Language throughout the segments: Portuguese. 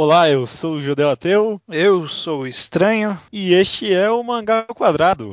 Olá, eu sou o Judeu Ateu. Eu sou o Estranho. E este é o Mangá Quadrado.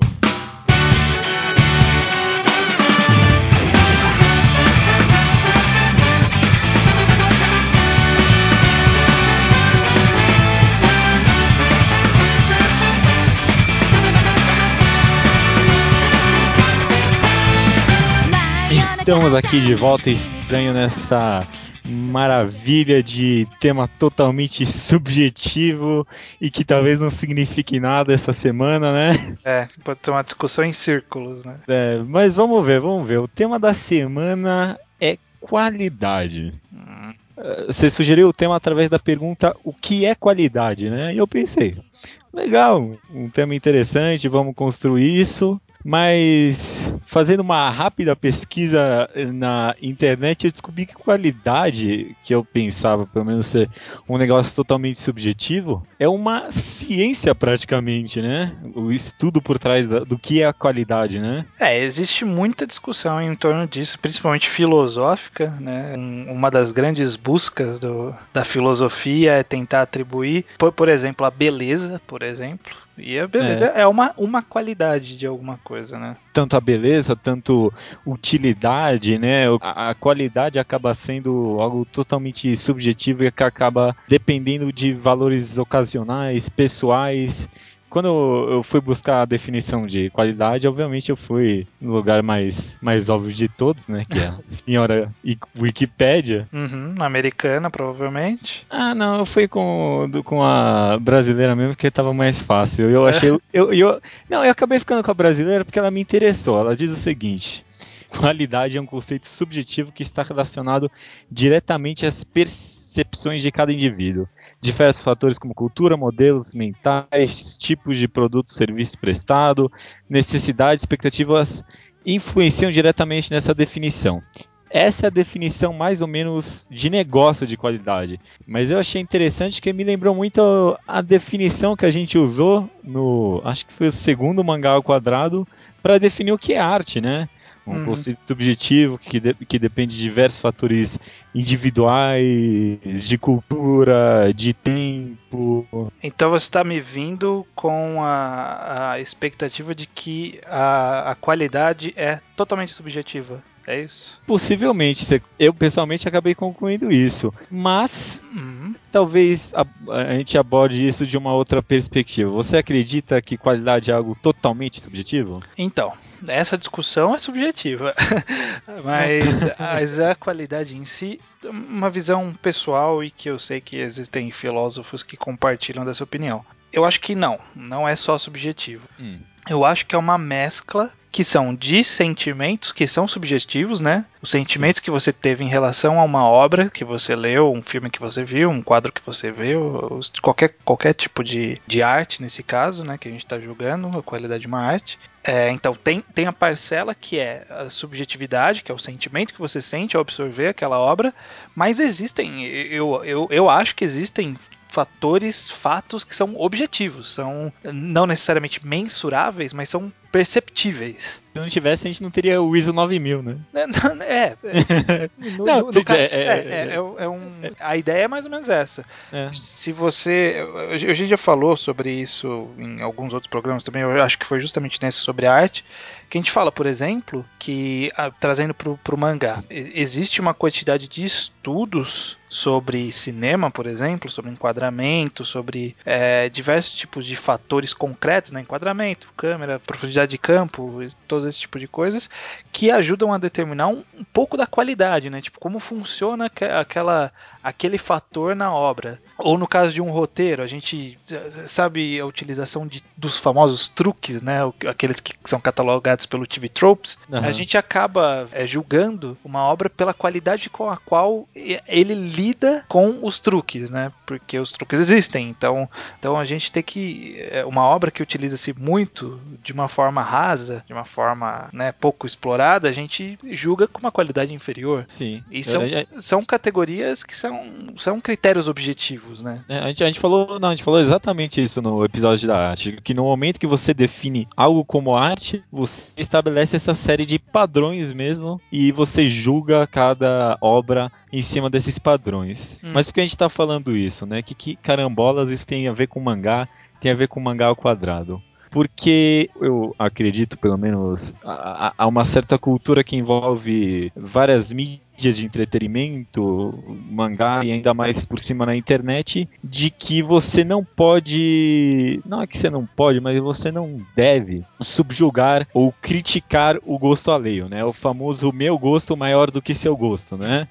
Estamos aqui de volta, estranho, nessa maravilha de tema totalmente subjetivo e que talvez não signifique nada essa semana, né? É, pode ser uma discussão em círculos, né? É, mas vamos ver, vamos ver. O tema da semana é qualidade. Hum. Você sugeriu o tema através da pergunta o que é qualidade, né? E eu pensei, legal, um tema interessante, vamos construir isso. Mas fazendo uma rápida pesquisa na internet, eu descobri que qualidade, que eu pensava pelo menos ser um negócio totalmente subjetivo, é uma ciência praticamente, né? O estudo por trás do que é a qualidade, né? É, existe muita discussão em torno disso, principalmente filosófica, né? Uma das grandes buscas do, da filosofia é tentar atribuir, por, por exemplo, a beleza, por exemplo, e a beleza é, é uma, uma qualidade de alguma coisa, né? Tanto a beleza, tanto utilidade, né? A, a, qualidade acaba sendo algo totalmente subjetivo e que acaba dependendo de valores ocasionais, pessoais quando eu fui buscar a definição de qualidade, obviamente eu fui no lugar mais, mais óbvio de todos, né? Que é a senhora Wikipédia. Uhum, americana, provavelmente. Ah, não, eu fui com, com a brasileira mesmo, porque tava mais fácil. Eu achei. eu, eu, não, eu acabei ficando com a brasileira porque ela me interessou. Ela diz o seguinte. Qualidade é um conceito subjetivo que está relacionado diretamente às percepções de cada indivíduo diversos fatores como cultura, modelos mentais, tipos de produto, serviço prestado, necessidades, expectativas influenciam diretamente nessa definição. Essa é a definição mais ou menos de negócio de qualidade. Mas eu achei interessante que me lembrou muito a definição que a gente usou no, acho que foi o segundo mangá ao quadrado, para definir o que é arte, né? Um uhum. conceito subjetivo que, de, que depende de diversos fatores individuais, de cultura, de tempo. Então você está me vindo com a, a expectativa de que a, a qualidade é totalmente subjetiva. É isso? Possivelmente. Eu pessoalmente acabei concluindo isso. Mas uhum. talvez a, a, gente aborde isso de uma outra perspectiva. Você acredita que qualidade é algo totalmente subjetivo? Então, essa discussão é subjetiva. mas, mas a qualidade em si, uma visão pessoal e que eu sei que existem filósofos que compartilham dessa opinião. Eu acho que não, não é só subjetivo. Hum. Eu acho que é uma mescla que são de sentimentos que são subjetivos, né? Os sentimentos que você teve em relação a uma obra que você leu, um filme que você viu, um quadro que você viu, qualquer, qualquer tipo de, de arte nesse caso, né? Que a gente está julgando, a qualidade de uma arte. É, então tem, tem a parcela que é a subjetividade, que é o sentimento que você sente ao absorver aquela obra, mas existem, eu, eu, eu acho que existem fatores, fatos que são objetivos, são não necessariamente mensuráveis, mas são perceptíveis. Se não tivesse, a gente não teria o ISO 9000, né? É. é, é no, não, no, caso, é, é, é, é, um, a ideia é mais ou menos essa. Se você. A gente já falou sobre isso em alguns outros programas também, eu acho que foi justamente nesse sobre arte, que a gente fala, por exemplo, que trazendo para o mangá, existe uma quantidade de estudos sobre cinema, por exemplo, sobre enquadramento, sobre é, diversos tipos de fatores concretos, né? enquadramento, câmera, profundidade de campo, todo esse tipo de coisas, que ajudam a determinar um, um pouco da qualidade, né? Tipo, como funciona aquela, aquele fator na obra. Ou no caso de um roteiro, a gente sabe a utilização de, dos famosos truques, né? Aqueles que são catalogados pelo TV Tropes. Uhum. A gente acaba é, julgando uma obra pela qualidade com a qual ele lida com os truques, né? Porque os truques existem. Então, então a gente tem que. Uma obra que utiliza-se muito de uma forma forma rasa, de uma forma né, pouco explorada, a gente julga com uma qualidade inferior. Sim. E são, é, é... são categorias que são, são critérios objetivos, né? É, a, gente, a gente falou, não, a gente falou exatamente isso no episódio da arte, que no momento que você define algo como arte, você estabelece essa série de padrões mesmo e você julga cada obra em cima desses padrões. Hum. Mas por que a gente está falando isso, né? Que, que carambolas isso tem a ver com mangá, tem a ver com mangá ao quadrado? porque eu acredito, pelo menos, há uma certa cultura que envolve várias mídias mídias de entretenimento, mangá e ainda mais por cima na internet, de que você não pode. Não é que você não pode, mas você não deve subjugar ou criticar o gosto alheio, né? O famoso meu gosto maior do que seu gosto, né?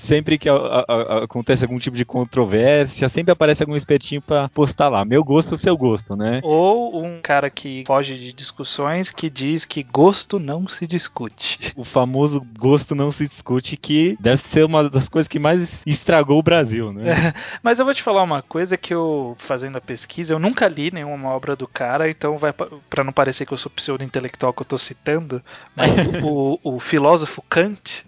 Sempre que acontece algum tipo de controvérsia, sempre aparece algum espertinho para postar lá, meu gosto, seu gosto, né? Ou um cara que foge de discussões que diz que gosto não se discute. O famoso gosto não se discute que deve ser uma das coisas que mais estragou o Brasil, né? É, mas eu vou te falar uma coisa que eu, fazendo a pesquisa, eu nunca li nenhuma obra do cara, então vai para não parecer que eu sou pseudo-intelectual que eu tô citando, mas o, o, filósofo Kant...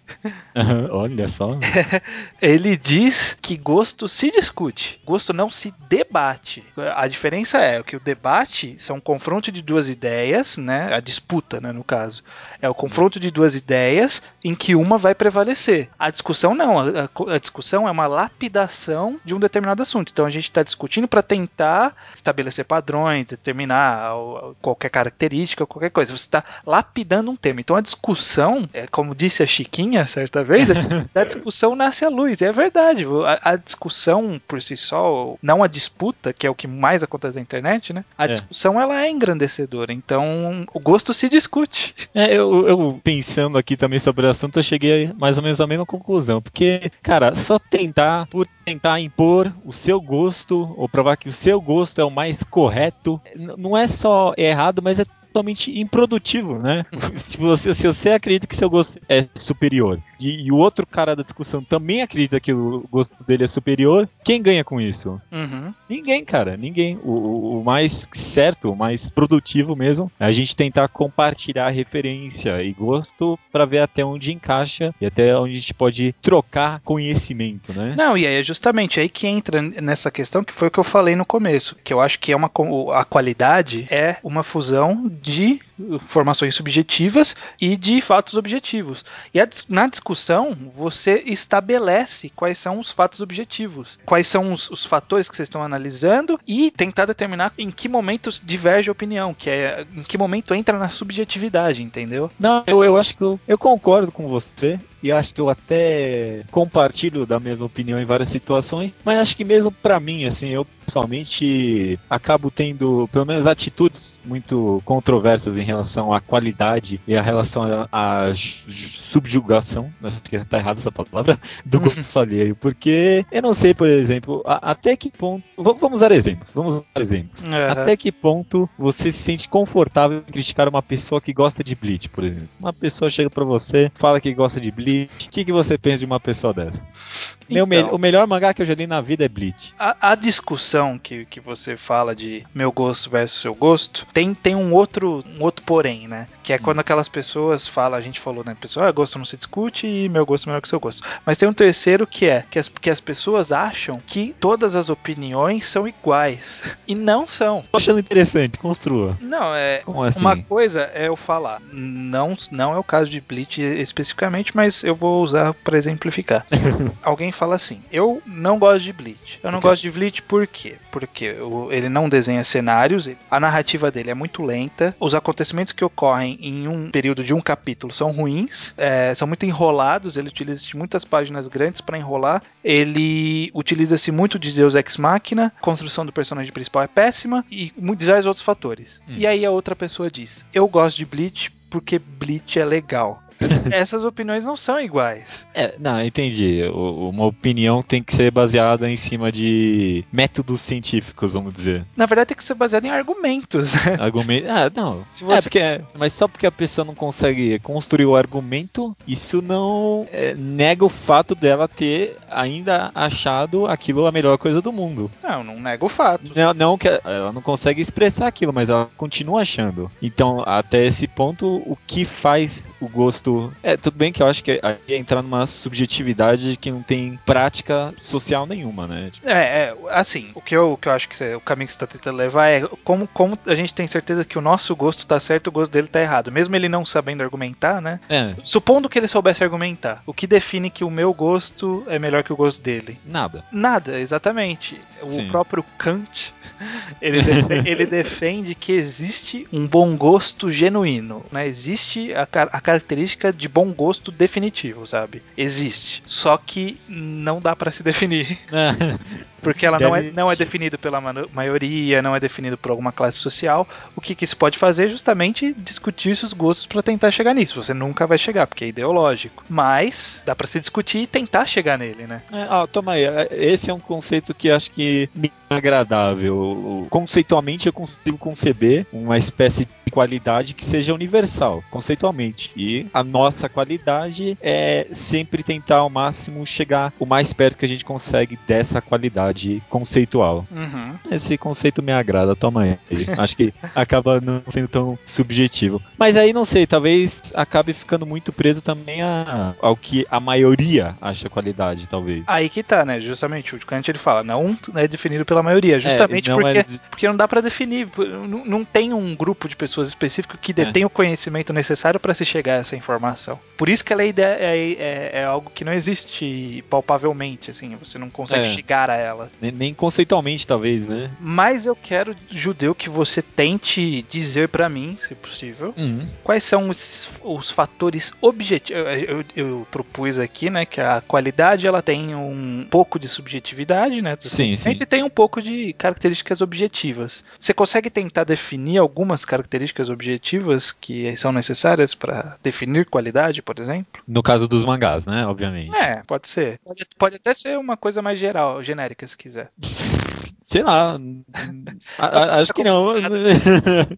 olha só. ele diz que gosto se discute, gosto não se debate. A diferença é que o debate são um confronto de duas ideias, né? A disputa, né, no caso. É o confronto de duas ideias em que uma vai prevalecer. A discussão não, a, a discussão é uma lapidação de um determinado assunto. Então a gente está discutindo para tentar estabelecer padrões, determinar qualquer característica, qualquer coisa. Você está lapidando um tema. Então a discussão, é, como disse a Chiquinha certa vez, da discussão nasce a luz. E é verdade. A, a, discussão por si só, não a disputa, que é o que mais acontece na internet, né? A é. discussão ela é engrandecedora. Então o gosto se discute. É, eu, eu pensando aqui também sobre o assunto, eu cheguei cheguei mais ou menos à mesma conclusão. Porque, cara, só tentar, por tentar impor o seu gosto, ou provar que o seu gosto é o mais correto, não é só errado, mas é totalmente improdutivo, né? se, você, se você acredita que seu gosto é superior e, e, o outro cara da discussão também acredita que o gosto dele é superior, quem ganha com isso? Uhum. Ninguém, cara, ninguém. O, o, mais certo, o mais produtivo mesmo, é a gente tentar compartilhar referência e gosto para ver até onde encaixa e até onde a gente pode trocar conhecimento, né? Não, e aí é justamente aí que entra nessa questão que foi o que eu falei no começo, que eu acho que é uma a qualidade é uma fusão de informações subjetivas e de fatos objetivos. E a, na discussão, você estabelece quais são os fatos objetivos, quais são os, os, fatores que vocês estão analisando e tentar determinar em que momento diverge a opinião, que é em que momento entra na subjetividade, entendeu? Não, eu, eu acho que eu, eu concordo com você e acho que eu até compartilho da mesma opinião em várias situações, mas acho que mesmo para mim, assim, eu pessoalmente acabo tendo pelo menos atitudes muito controversas em relação à qualidade e a relação à subjugação, acho que tá errada essa palavra, do gosto alheio, porque eu não sei, por exemplo, a, até que ponto, vamos usar exemplos, vamos usar exemplos, uhum. até que ponto você se sente confortável em criticar uma pessoa que gosta de Bleach, por exemplo. Uma pessoa chega para você, fala que gosta de Bleach, Bleach. O que, que você pensa de uma pessoa dessa? Então, me o melhor mangá que eu já li na vida é Bleach. A, a, discussão que, que você fala de meu gosto versus seu gosto tem, tem um outro um outro porém, né? Que é quando hum. aquelas pessoas falam, a gente falou, né? Pessoal, ah, gosto não se discute e meu gosto é melhor que seu gosto. Mas tem um terceiro que é que as, que as pessoas acham que todas as opiniões são iguais. E não são. Tô achando interessante, construa. Não, é. Assim? Uma coisa é eu falar. Não, não é o caso de Bleach especificamente, mas eu vou usar para exemplificar. Alguém fala assim: Eu não gosto de Bleach. Eu não okay. gosto de Bleach por quê? Porque ele não desenha cenários, a narrativa dele é muito lenta, os acontecimentos que ocorrem em um período de um capítulo são ruins, é, são muito enrolados, ele utiliza muitas páginas grandes para enrolar, ele utiliza-se muito de Deus Ex Machina, a construção do personagem principal é péssima e muitos outros fatores. Hum. E aí a outra pessoa diz: Eu gosto de Bleach porque Bleach é legal. Essas opiniões não são iguais. É, não, entendi. uma opinião tem que ser baseada em cima de métodos científicos, vamos dizer. Na verdade, tem que ser baseada em argumentos. Né? Argumento. Ah, não. Se você... É porque, é, mas só porque a pessoa não consegue construir o argumento, isso não é, nega o fato dela ter ainda achado aquilo a melhor coisa do mundo. Não, não nega o fato. Não, não que ela não consegue expressar aquilo, mas ela continua achando. Então, até esse ponto, o que faz o gosto. É, tudo bem que eu acho que é entrar numa subjetividade que não tem prática social nenhuma, né? Tipo... É, é, assim, o que eu, o que eu acho que você, o caminho que você tá tentando levar é como, como a gente tem certeza que o nosso gosto tá certo, o gosto dele tá errado. Mesmo ele não sabendo argumentar, né? É. Supondo que ele soubesse argumentar, o que define que o meu gosto é melhor que o gosto dele? Nada. Nada, exatamente. O Sim. próprio Kant, ele, defende, ele defende que existe um bom gosto genuíno, né? Existe a, a característica de bom gosto definitivo, sabe? Existe. Só que não dá para se definir. Porque ela não é, não é definida pela maioria, não é definido por alguma classe social. O que, que se pode fazer é justamente discutir esses gostos para tentar chegar nisso. Você nunca vai chegar, porque é ideológico. Mas dá para se discutir e tentar chegar nele, né? É, ó, toma aí. É, esse é um conceito que acho que me é agradável. Conceitualmente eu consigo conceber uma espécie de qualidade que seja universal, conceitualmente. E a nossa qualidade é sempre tentar ao máximo chegar o mais perto que a gente consegue dessa qualidade conceitual. Uhum. Esse conceito me agrada, toma aí. Acho que acaba não sendo tão subjetivo. Mas aí não sei, talvez acabe ficando muito preso também a, ao que a maioria acha qualidade, talvez. Aí que tá, né? Justamente o Kant ele fala, não é definido pela maioria, justamente é, não porque, é... porque não dá para definir, não, não tem um grupo de pessoas específico que detém é. o conhecimento necessário para se chegar a essa informação. Por isso que ela é, é, é, é, algo que não existe palpavelmente, assim, você não consegue é. chegar a ela. Nem, nem, conceitualmente, talvez, né? Mas eu quero, judeu, que você tente dizer para mim, se possível, uhum. quais são os, os fatores objetivos. Eu, eu, eu, propus aqui, né, que a qualidade ela tem um pouco de subjetividade, né? Sim, sim. E tem um pouco de características objetivas. Você consegue tentar definir algumas características características objetivas que são necessárias para definir qualidade, por exemplo? No caso dos mangás, né? Obviamente. É, pode ser. Pode, pode até ser uma coisa mais geral, genérica, se quiser. Sei lá. a, acho que não.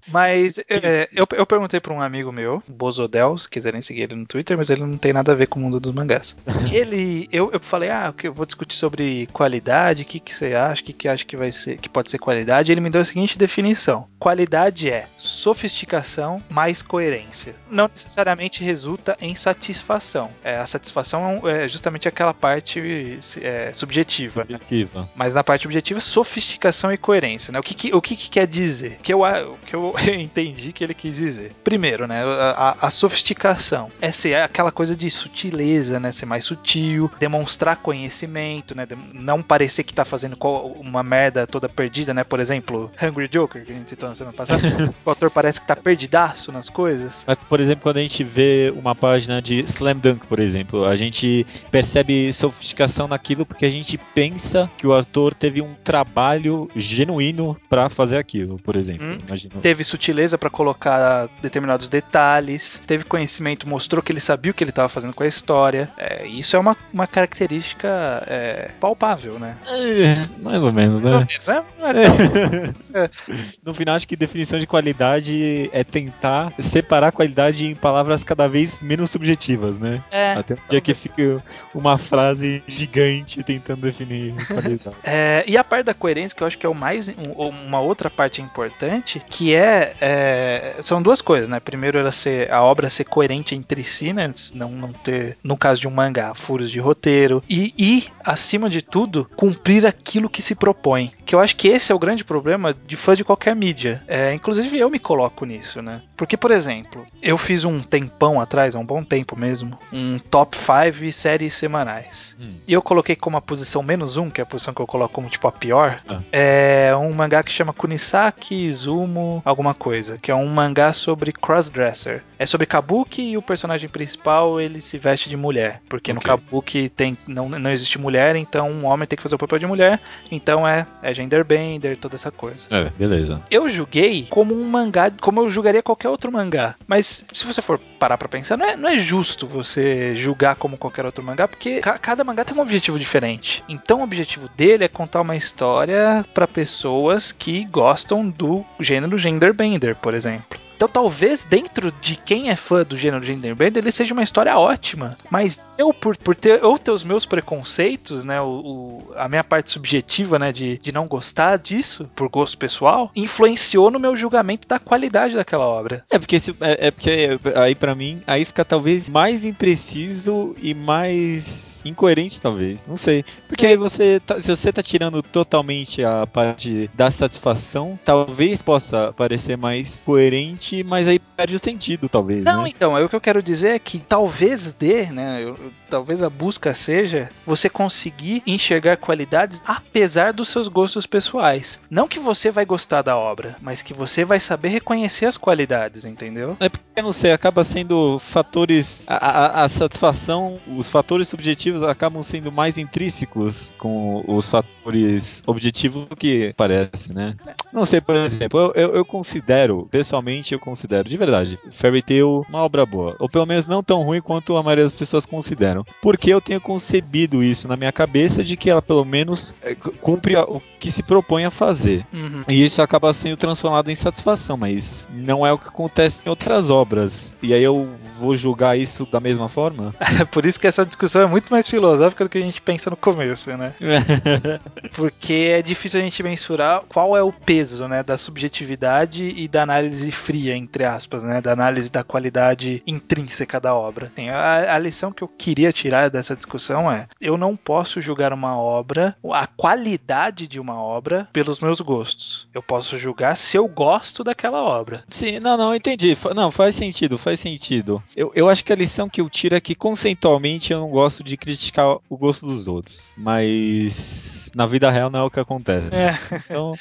mas é, eu, eu perguntei para um amigo meu, Bozodel, se quiserem seguir ele no Twitter, mas ele não tem nada a ver com o mundo dos mangás. ele, eu, eu falei, ah, eu vou discutir sobre qualidade, o que, que você acha, o que, que acha que vai ser, que pode ser qualidade. Ele me deu a seguinte definição: qualidade é sofisticação mais coerência. Não necessariamente resulta em satisfação. É, a satisfação é justamente aquela parte é, subjetiva. Subjetiva. Mas na parte objetiva, sofisticação sofisticação e coerência, né? O que, que o que, que, quer dizer? Que eu, o que eu entendi que ele quis dizer. Primeiro, né? A, a, sofisticação é ser aquela coisa de sutileza, né? Ser mais sutil, demonstrar conhecimento, né? Não parecer que tá fazendo uma merda toda perdida, né? Por exemplo, Hungry Joker, que a gente citou na semana passada. o autor parece que tá perdidaço nas coisas. Mas, por exemplo, quando a gente vê uma página de Slam Dunk, por exemplo, a gente percebe sofisticação naquilo porque a gente pensa que o autor teve um trabalho trabalho genuíno para fazer aquilo, por exemplo. Hum. Teve sutileza para colocar determinados detalhes, teve conhecimento, mostrou que ele sabia o que ele estava fazendo com a história. É, isso é uma, uma característica é, palpável, né? É, mais ou menos, mais né? Ou menos, né? É, é. no final, acho que definição de qualidade é tentar separar a qualidade em palavras cada vez menos subjetivas, né? É. Até o dia que fica uma frase gigante tentando definir qualidade. É, e a parte da coerência que eu acho que é o mais uma outra parte importante, que é, é são duas coisas, né? Primeiro ela ser a obra ser coerente entre si, né? Não, não ter, no caso de um mangá, furos de roteiro e, e acima de tudo cumprir aquilo que se propõe. Que eu acho que esse é o grande problema de fãs de qualquer mídia. É, inclusive eu me coloco nisso, né? Porque por exemplo, eu fiz um tempão atrás, há um bom tempo mesmo, um top 5 séries semanais. Hum. E eu coloquei como a posição menos um, que é a posição que eu coloco como tipo a pior, Ah. É um mangá que chama Kunisaki Izumo alguma coisa, que é um mangá sobre crossdresser. É sobre kabuki e o personagem principal ele se veste de mulher, porque okay. no kabuki tem não, não existe mulher, então um homem tem que fazer o papel de mulher, então é, é genderbender, toda essa coisa. É, beleza. Eu julguei como um mangá, como eu julgaria qualquer outro mangá, mas se você for parar pra pensar, não é, não é justo você julgar como qualquer outro mangá, porque ca cada mangá tem um objetivo diferente. Então o objetivo dele é contar uma história para pessoas que gostam do gênero genderbender, por exemplo. Então talvez dentro de quem é fã do gênero genderbender ele seja uma história ótima. Mas eu, por, por ter ou ter os meus preconceitos, né? O, o, a minha parte subjetiva, né? De, de não gostar disso, por gosto pessoal, influenciou no meu julgamento da qualidade daquela obra. É porque, é, é porque aí para mim, aí fica talvez mais impreciso e mais incoerente, talvez. Não sei. Porque Sim. aí você, tá, se você tá tirando totalmente a parte da satisfação, talvez possa parecer mais coerente, mas aí perde o sentido, talvez. Não, né? então, o que eu quero dizer é que talvez dê, né? Eu, talvez a busca seja você conseguir enxergar qualidades apesar dos seus gostos pessoais. Não que você vai gostar da obra, mas que você vai saber reconhecer as qualidades, entendeu? É porque, não sei, acaba sendo fatores. A, a, a satisfação, os fatores subjetivos acabam sendo mais intrínsecos com os fatores objetivos do que parece, né? Não sei, por exemplo, eu, eu, eu considero, pessoalmente, eu considero de verdade Fairy Tail uma obra boa, ou pelo menos não tão ruim quanto a maioria das pessoas consideram, porque eu tenho concebido isso na minha cabeça de que ela pelo menos é, cumpre o que se propõe a fazer. Uhum. E isso acaba sendo transformado em satisfação, mas não é o que acontece em outras obras. E aí eu vou julgar isso da mesma forma? por isso que essa discussão é muito mais mais filosófica do que a gente pensa no começo, né? Porque é difícil a gente mensurar qual é o peso, né, da subjetividade e da análise fria, entre aspas, né, da análise da qualidade intrínseca da obra. Assim, a, a lição que eu queria tirar dessa discussão é: eu não posso julgar uma obra, a qualidade de uma obra, pelos meus gostos. Eu posso julgar se eu gosto daquela obra. Sim, não, não, entendi. Não, faz sentido, faz sentido. Eu, eu acho que a lição que eu tiro é que conceitualmente eu não gosto de criticar criticar o gosto dos outros, mas na vida real não é o que acontece. É. Então,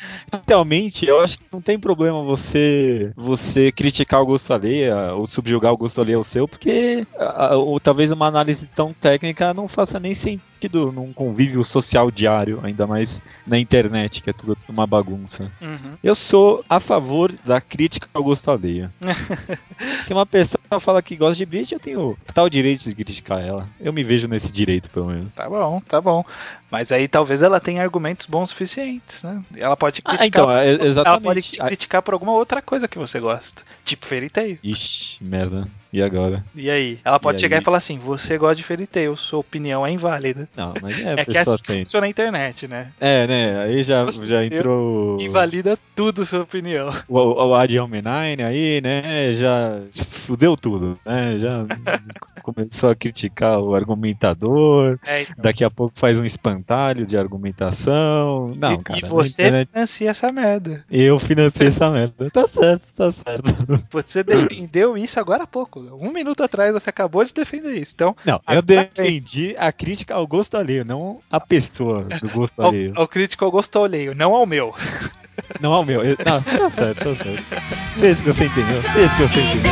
realmente, eu acho que não tem problema você você criticar o gosto alheio ou subjugar o gosto alheio ao seu, porque ou talvez uma análise tão técnica não faça nem sentido sentido num convívio social diário, ainda mais na internet, que é tudo uma bagunça. Uhum. Eu sou a favor da crítica ao gosto alheio. Se uma pessoa fala que gosta de Bleach, eu tenho total direito de criticar ela. Eu me vejo nesse direito, pelo menos. Tá bom, tá bom. Mas aí talvez ela tenha argumentos bons suficientes, né? Ela pode criticar. Ah, então, é, exatamente. Ela pode criticar por alguma outra coisa que você gosta. Tipo Fairy Tail. Ixi, merda. E agora? E aí? Ela pode e chegar aí? e falar assim: você gosta de Fairy Tail, sua opinião é inválida. Não, mas é, é que é assim que funciona a internet, né? É, né? Aí já, já entrou. Invalida tudo sua opinião. O, o, o Ad Homem aí, né? Já fudeu tudo, né? Já começou a criticar o argumentador. É, então. Daqui a pouco faz um espantalho de argumentação. Não, e, cara. E você internet... financia essa merda. Eu financiei essa merda. Tá certo, tá certo. Você defendeu isso agora há pouco. Um minuto atrás você acabou de defender isso. Então, não, eu defendi a crítica ao gosto alheio, não a pessoa do gosto alheio. Ao, ao crítico ao gosto alheio, não ao meu. Não ao meu. Eu, não, tá certo, tá certo. Esse que você entendeu. Esse que você entendeu.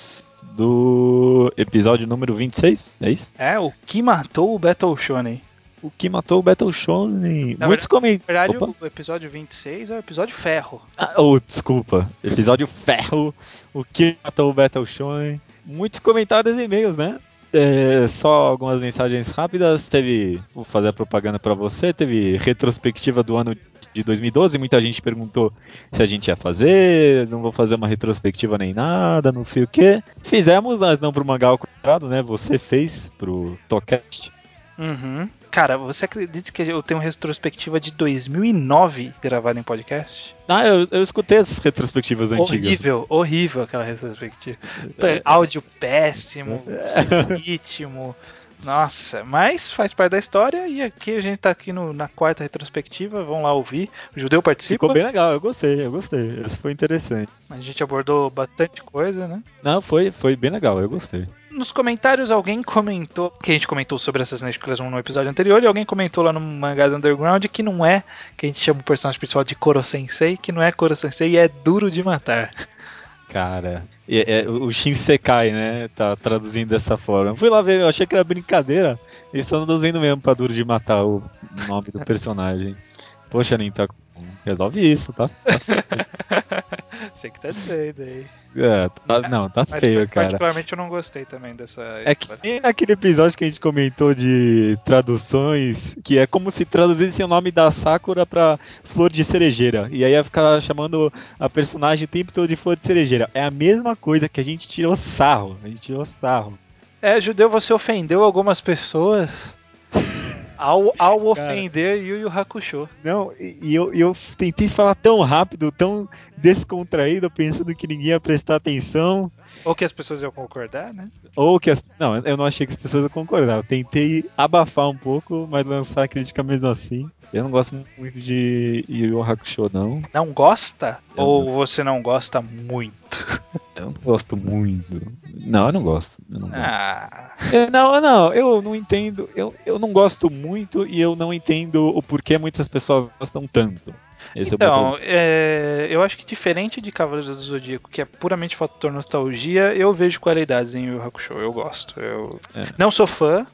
do episódio número 26, é isso? É, o que matou o Battle Shonen. O que matou o Battle Shonen. Na Muitos comentários. Na verdade, Opa. o episódio 26 é o episódio ferro. Ah, oh, desculpa. Episódio ferro. O que matou o Battle Shonen. Muitos comentários e e-mails, né? É, só algumas mensagens rápidas. Teve, vou fazer a propaganda para você. Teve retrospectiva do ano de 2012, muita gente perguntou se a gente ia fazer, não vou fazer uma retrospectiva nem nada, não sei o que. Fizemos, mas não pro mangá ao quadrado, né? Você fez pro Tocast. Uhum. Cara, você acredita que eu tenho uma retrospectiva de 2009 gravada em podcast? Ah, eu, eu escutei as retrospectivas antigas. Horrível, horrível aquela retrospectiva. É. Áudio péssimo, é. ritmo. Nossa, mas faz parte da história e aqui a gente tá aqui no, na quarta retrospectiva, vão lá ouvir. O Judeu participa. Ficou bem legal, eu gostei, eu gostei. Isso foi interessante. A gente abordou bastante coisa, né? Não, foi, foi bem legal, eu gostei. Nos comentários alguém comentou, que a gente comentou sobre Assassin's Creed no episódio anterior, e alguém comentou lá no Mangás Underground que não é, que a gente chama o personagem principal de Koro Sensei, que não é Koro Sensei e é duro de matar. Cara, é, é, o Shinsekai, né? Tá traduzindo dessa forma. Eu fui lá ver, eu achei que era brincadeira. Eles estão traduzindo mesmo pra duro de matar o nome do personagem. Poxa, Nintendo, resolve isso, tá? Você que tá dizendo aí. É, tá, não, tá Mas, feio, cara. Particularmente eu não gostei também dessa. É que nem naquele episódio que a gente comentou de traduções, que é como se traduzisse o nome da Sakura pra flor de cerejeira. E aí ia ficar chamando a personagem o tempo todo de flor de cerejeira. É a mesma coisa que a gente tirou sarro. A gente tirou sarro. É, judeu, você ofendeu algumas pessoas ao, ao ofender Yu Yu Hakusho. Não, e eu, eu tentei falar tão rápido, tão descontraído, pensando que ninguém ia prestar atenção. Ou que as pessoas iam concordar, né? Ou que as. Não, eu não achei que as pessoas iam concordar. Eu tentei abafar um pouco, mas lançar a crítica mesmo assim. Eu não gosto muito de Yu Yu Hakusho, não. Não gosta? Eu Ou não. você não gosta muito? Eu não gosto muito. Não, eu não gosto. Eu não, ah. gosto. não, não, eu não entendo. Eu, eu não gosto muito e eu não entendo o porquê muitas pessoas gostam tanto. Esse é então, é é, eu acho que diferente de Cavaleiros do Zodíaco, que é puramente fator nostalgia, eu vejo qualidades em Yu Hakusho, eu gosto. Eu é. não sou fã,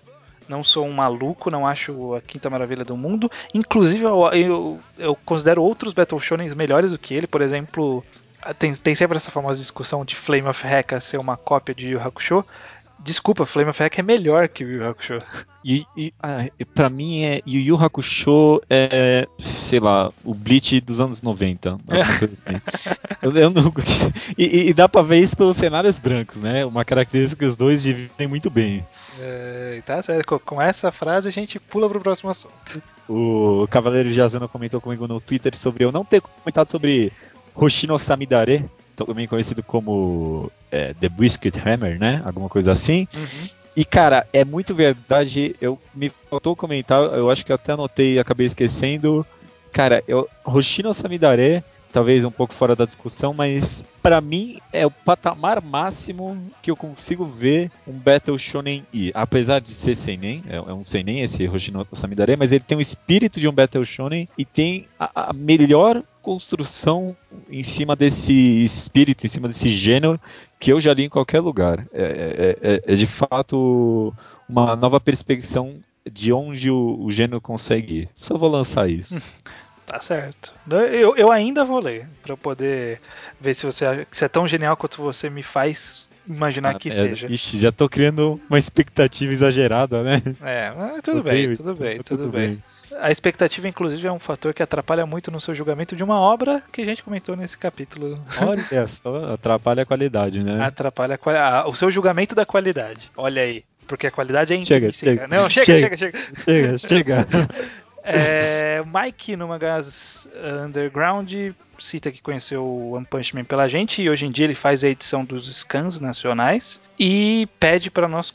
não sou um maluco, não acho a quinta maravilha do mundo. Inclusive, eu, eu, eu considero outros Battle Shonen melhores do que ele. Por exemplo, tem, tem sempre essa famosa discussão de Flame of Heka ser uma cópia de Yu Hakusho. Desculpa, Flame of Heka é melhor que o Yu Hakusho. E, e ah, pra mim é Yu Yu Hakusho é, sei lá, o Bleach dos anos 90. Assim. eu, eu não, e, e, dá pra ver isso pelos cenários brancos, né? Uma característica que os dois dividem muito bem. É, tá certo. Com essa frase a gente pula pro próximo assunto. O Cavaleiro de Azuna comentou comigo no Twitter sobre eu não ter comentado sobre Hoshino Samidare, também conhecido como é, The Biscuit Hammer, né? Alguma coisa assim. Uhum. E cara, é muito verdade. Eu me faltou comentar, eu acho que até anotei e acabei esquecendo. Cara, eu, Hoshino Samidare talvez um pouco fora da discussão, mas para mim é o patamar máximo que eu consigo ver um Battle Shonen ir. Apesar de ser seinen, é, é um seinen esse Hoshino Samidare, mas ele tem o espírito de um Battle Shonen e tem a, a melhor construção em cima desse espírito, em cima desse gênero que eu já li em qualquer lugar. É, é, é, é de fato uma nova perspectiva de onde o, o gênero consegue ir. Só vou lançar isso. Tá certo. Eu, eu ainda vou ler, para poder ver se você se é tão genial quanto você me faz imaginar ah, que é, seja. Ixi, já tô criando uma expectativa exagerada, né? É, mas tudo bem, tudo bem, tudo, tudo bem. bem. A expectativa, inclusive, é um fator que atrapalha muito no seu julgamento de uma obra que a gente comentou nesse capítulo. Olha só, atrapalha a qualidade, né? Atrapalha a o seu julgamento da qualidade. Olha aí. Porque a qualidade é. Chega, chega. Não, chega, chega, chega. Chega, chega. É, Mike, no Mangás Underground, cita que conheceu o One Punch Man pela gente e hoje em dia ele faz a edição dos scans nacionais e pede para nós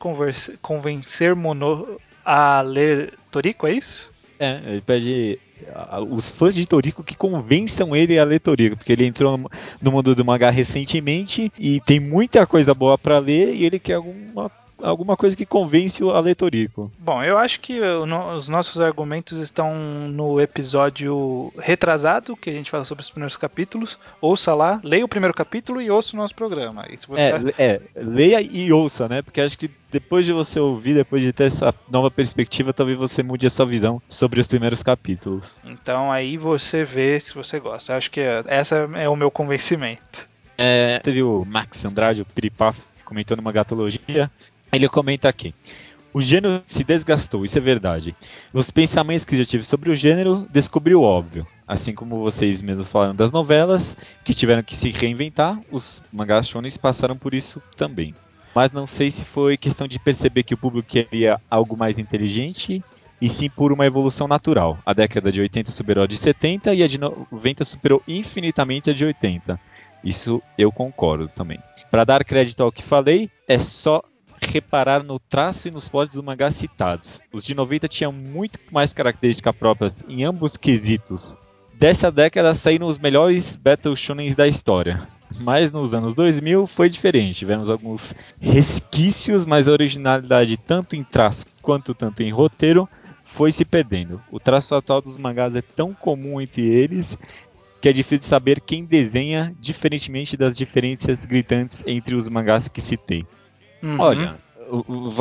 convencer Mono a ler Toriko, é isso? É, ele pede os fãs de Toriko que convençam ele a ler Toriko, porque ele entrou no mundo do mangá recentemente e tem muita coisa boa para ler e ele quer alguma alguma coisa que convence o Aletorico. Bom, eu acho que os nossos argumentos estão no episódio retrasado, que a gente fala sobre os primeiros capítulos. Ouça lá, leia o primeiro capítulo e ouça o nosso programa. é, é, leia e ouça, né? Porque acho que depois de você ouvir, depois de ter essa nova perspectiva, talvez você mude a sua visão sobre os primeiros capítulos. Então aí você vê se você gosta. Eu acho que essa é o meu convencimento. É, teve o Max Andrade, o Piripaf, comentou numa gatologia ele comenta aqui. O gênero se desgastou, isso é verdade. Nos pensamentos que já tive sobre o gênero, descobri o óbvio. Assim como vocês mesmos falaram das novelas, que tiveram que se reinventar, os mangás shonen passaram por isso também. mas não sei se foi questão de perceber que o público queria algo mais inteligente e sim por uma evolução natural. A década de 80 superou a de 70 e a de 90 superou infinitamente a de 80. Isso eu concordo também. Para dar crédito ao que falei, é só reparar no traço e nos plots do mangá citados. Os de 90 tinham muito mais características próprias em ambos quesitos. Dessa década saíram os melhores Battle Shonen da história. Mas nos anos 2000 foi diferente. Tivemos alguns resquícios, mas a originalidade tanto em traço quanto tanto em roteiro foi se perdendo. O traço atual dos mangás é tão comum entre eles que é difícil saber quem desenha, diferentemente das diferenças gritantes entre os mangás que citei. Uhum. Olha,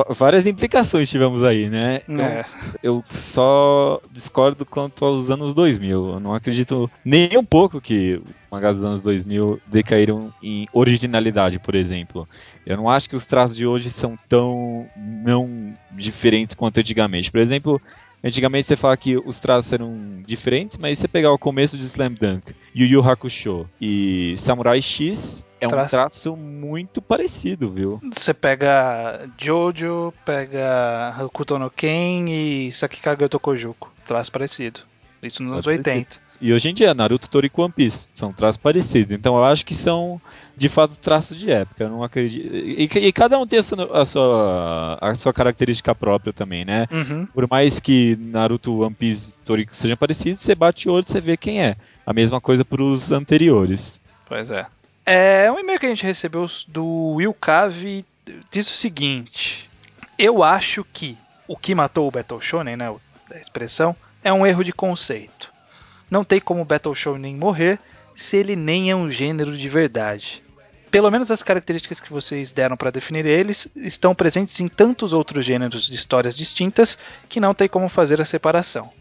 várias implicações tivemos aí, né? É. Eu, eu, só discordo quanto aos anos 2000. Eu não acredito nem um pouco que os mangás dos anos 2000 decaíram em originalidade, por exemplo. Eu não acho que os traços de hoje são tão não diferentes quanto antigamente. Por exemplo, Antigamente você fala que os traços eram diferentes, mas se você pegar o começo de Slam Dunk, Yu Yu Hakusho e Samurai X, é traço. um traço muito parecido, viu? Você pega Jojo, pega Hakuto no Ken e Sakikage Tokojuku. Traço parecido. Isso nos anos 80. E hoje em dia, Naruto, Toriko e One Piece são traços parecidos. Então eu acho que são, de fato, traços de época. Eu não acredito. E, e, cada um tem a sua, a sua, a sua característica própria também, né? Uhum. Por mais que Naruto, One Piece Toriko sejam parecidos, você bate o olho e você vê quem é. A mesma coisa para os anteriores. Pois é. É um e-mail que a gente recebeu do Will Cave diz o seguinte: Eu acho que o que matou o Battle Shonen, né, a expressão, é um erro de conceito. Não tem como Battle Shonen morrer se ele nem é um gênero de verdade. Pelo menos as características que vocês deram para definir eles estão presentes em tantos outros gêneros de histórias distintas que não tem como fazer a separação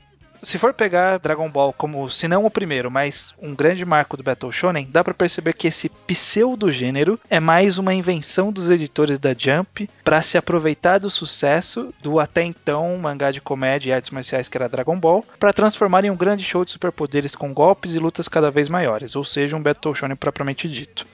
se for pegar Dragon Ball como, se não o primeiro, mas um grande marco do Battle Shonen, dá para perceber que esse pseudo-gênero é mais uma invenção dos editores da Jump para se aproveitar do sucesso do até então mangá de comédia e artes marciais que era Dragon Ball, para transformar em um grande show de superpoderes com golpes e lutas cada vez maiores, ou seja, um Battle Shonen propriamente dito.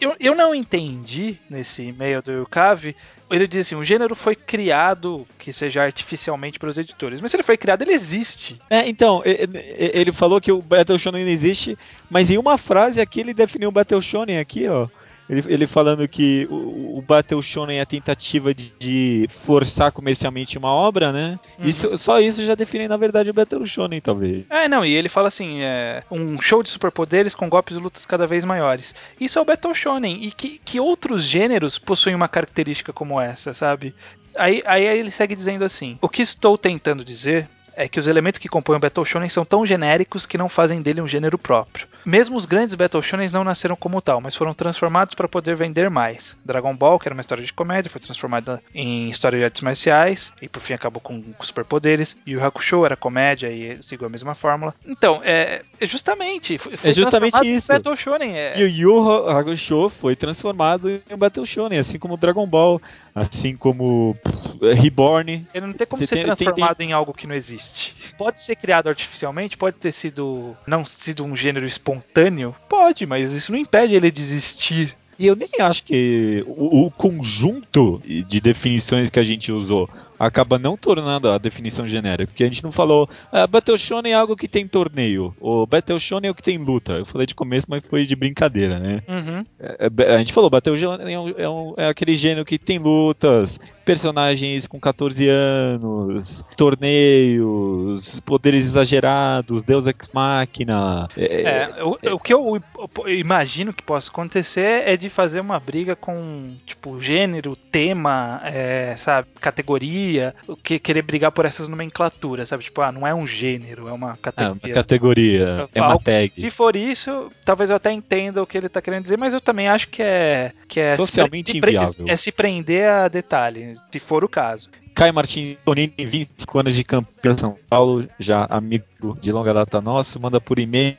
Eu, eu não entendi nesse e-mail do Yukavi ele diz assim: o gênero foi criado, que seja artificialmente pelos editores. Mas se ele foi criado, ele existe. É, então, ele falou que o Battle Shonen existe, mas em uma frase aqui ele definiu o Battle Shonen aqui, ó. Ele, ele falando que o, o Battle Shonen é a tentativa de, de, forçar comercialmente uma obra, né? Uhum. Isso, só isso já define, na verdade, o Battle Shonen, talvez. É, não, e ele fala assim: é um show de superpoderes com golpes e lutas cada vez maiores. Isso é o Battle Shonen. E que, que outros gêneros possuem uma característica como essa, sabe? Aí, aí ele segue dizendo assim: O que estou tentando dizer é que os elementos que compõem o Battle Shonen são tão genéricos que não fazem dele um gênero próprio. Mesmo os grandes Battle Shonen não nasceram como tal, mas foram transformados para poder vender mais. Dragon Ball, que era uma história de comédia, foi transformada em história de artes marciais e por fim acabou com, com superpoderes. E o Hakusho era comédia e seguiu a mesma fórmula. Então, é, é justamente foi é justamente isso. Battle Shonen é... E o Yu Hakusho foi transformado em um Battle Shonen, assim como Dragon Ball, assim como Reborn. Ele não tem como ser tem, transformado tem, tem... em algo que não existe. Pode ser criado artificialmente, pode ter sido não sido um gênero espontâneo, pode, mas isso não impede ele de existir. E eu nem acho que o, o conjunto de definições que a gente usou acaba não tornando a definição genérica, porque a gente não falou ah, Battle Shonen é algo que tem torneio, ou Battle Shonen é o que tem luta. Eu falei de começo, mas foi de brincadeira, né? Uhum. É, é, a gente falou Battle Shonen é, um, é, um, é aquele gênero que tem lutas, personagens com 14 anos, torneios, poderes exagerados, Deus Ex Machina. É, é o, o, que eu, imagino que possa acontecer é de fazer uma briga com, tipo, gênero, tema, é, sabe, categoria o que querer brigar por essas nomenclaturas, sabe? Tipo, ah, não é um gênero, é uma categoria. É uma categoria, é uma tag. Se for isso, talvez eu até entenda o que ele tá querendo dizer, mas eu também acho que é que é socialmente se, inviável. É se prender a detalhe, se for o caso. Caio Martins Tonini, 25 anos de campeão São Paulo, já amigo de longa data nosso, manda por e-mail.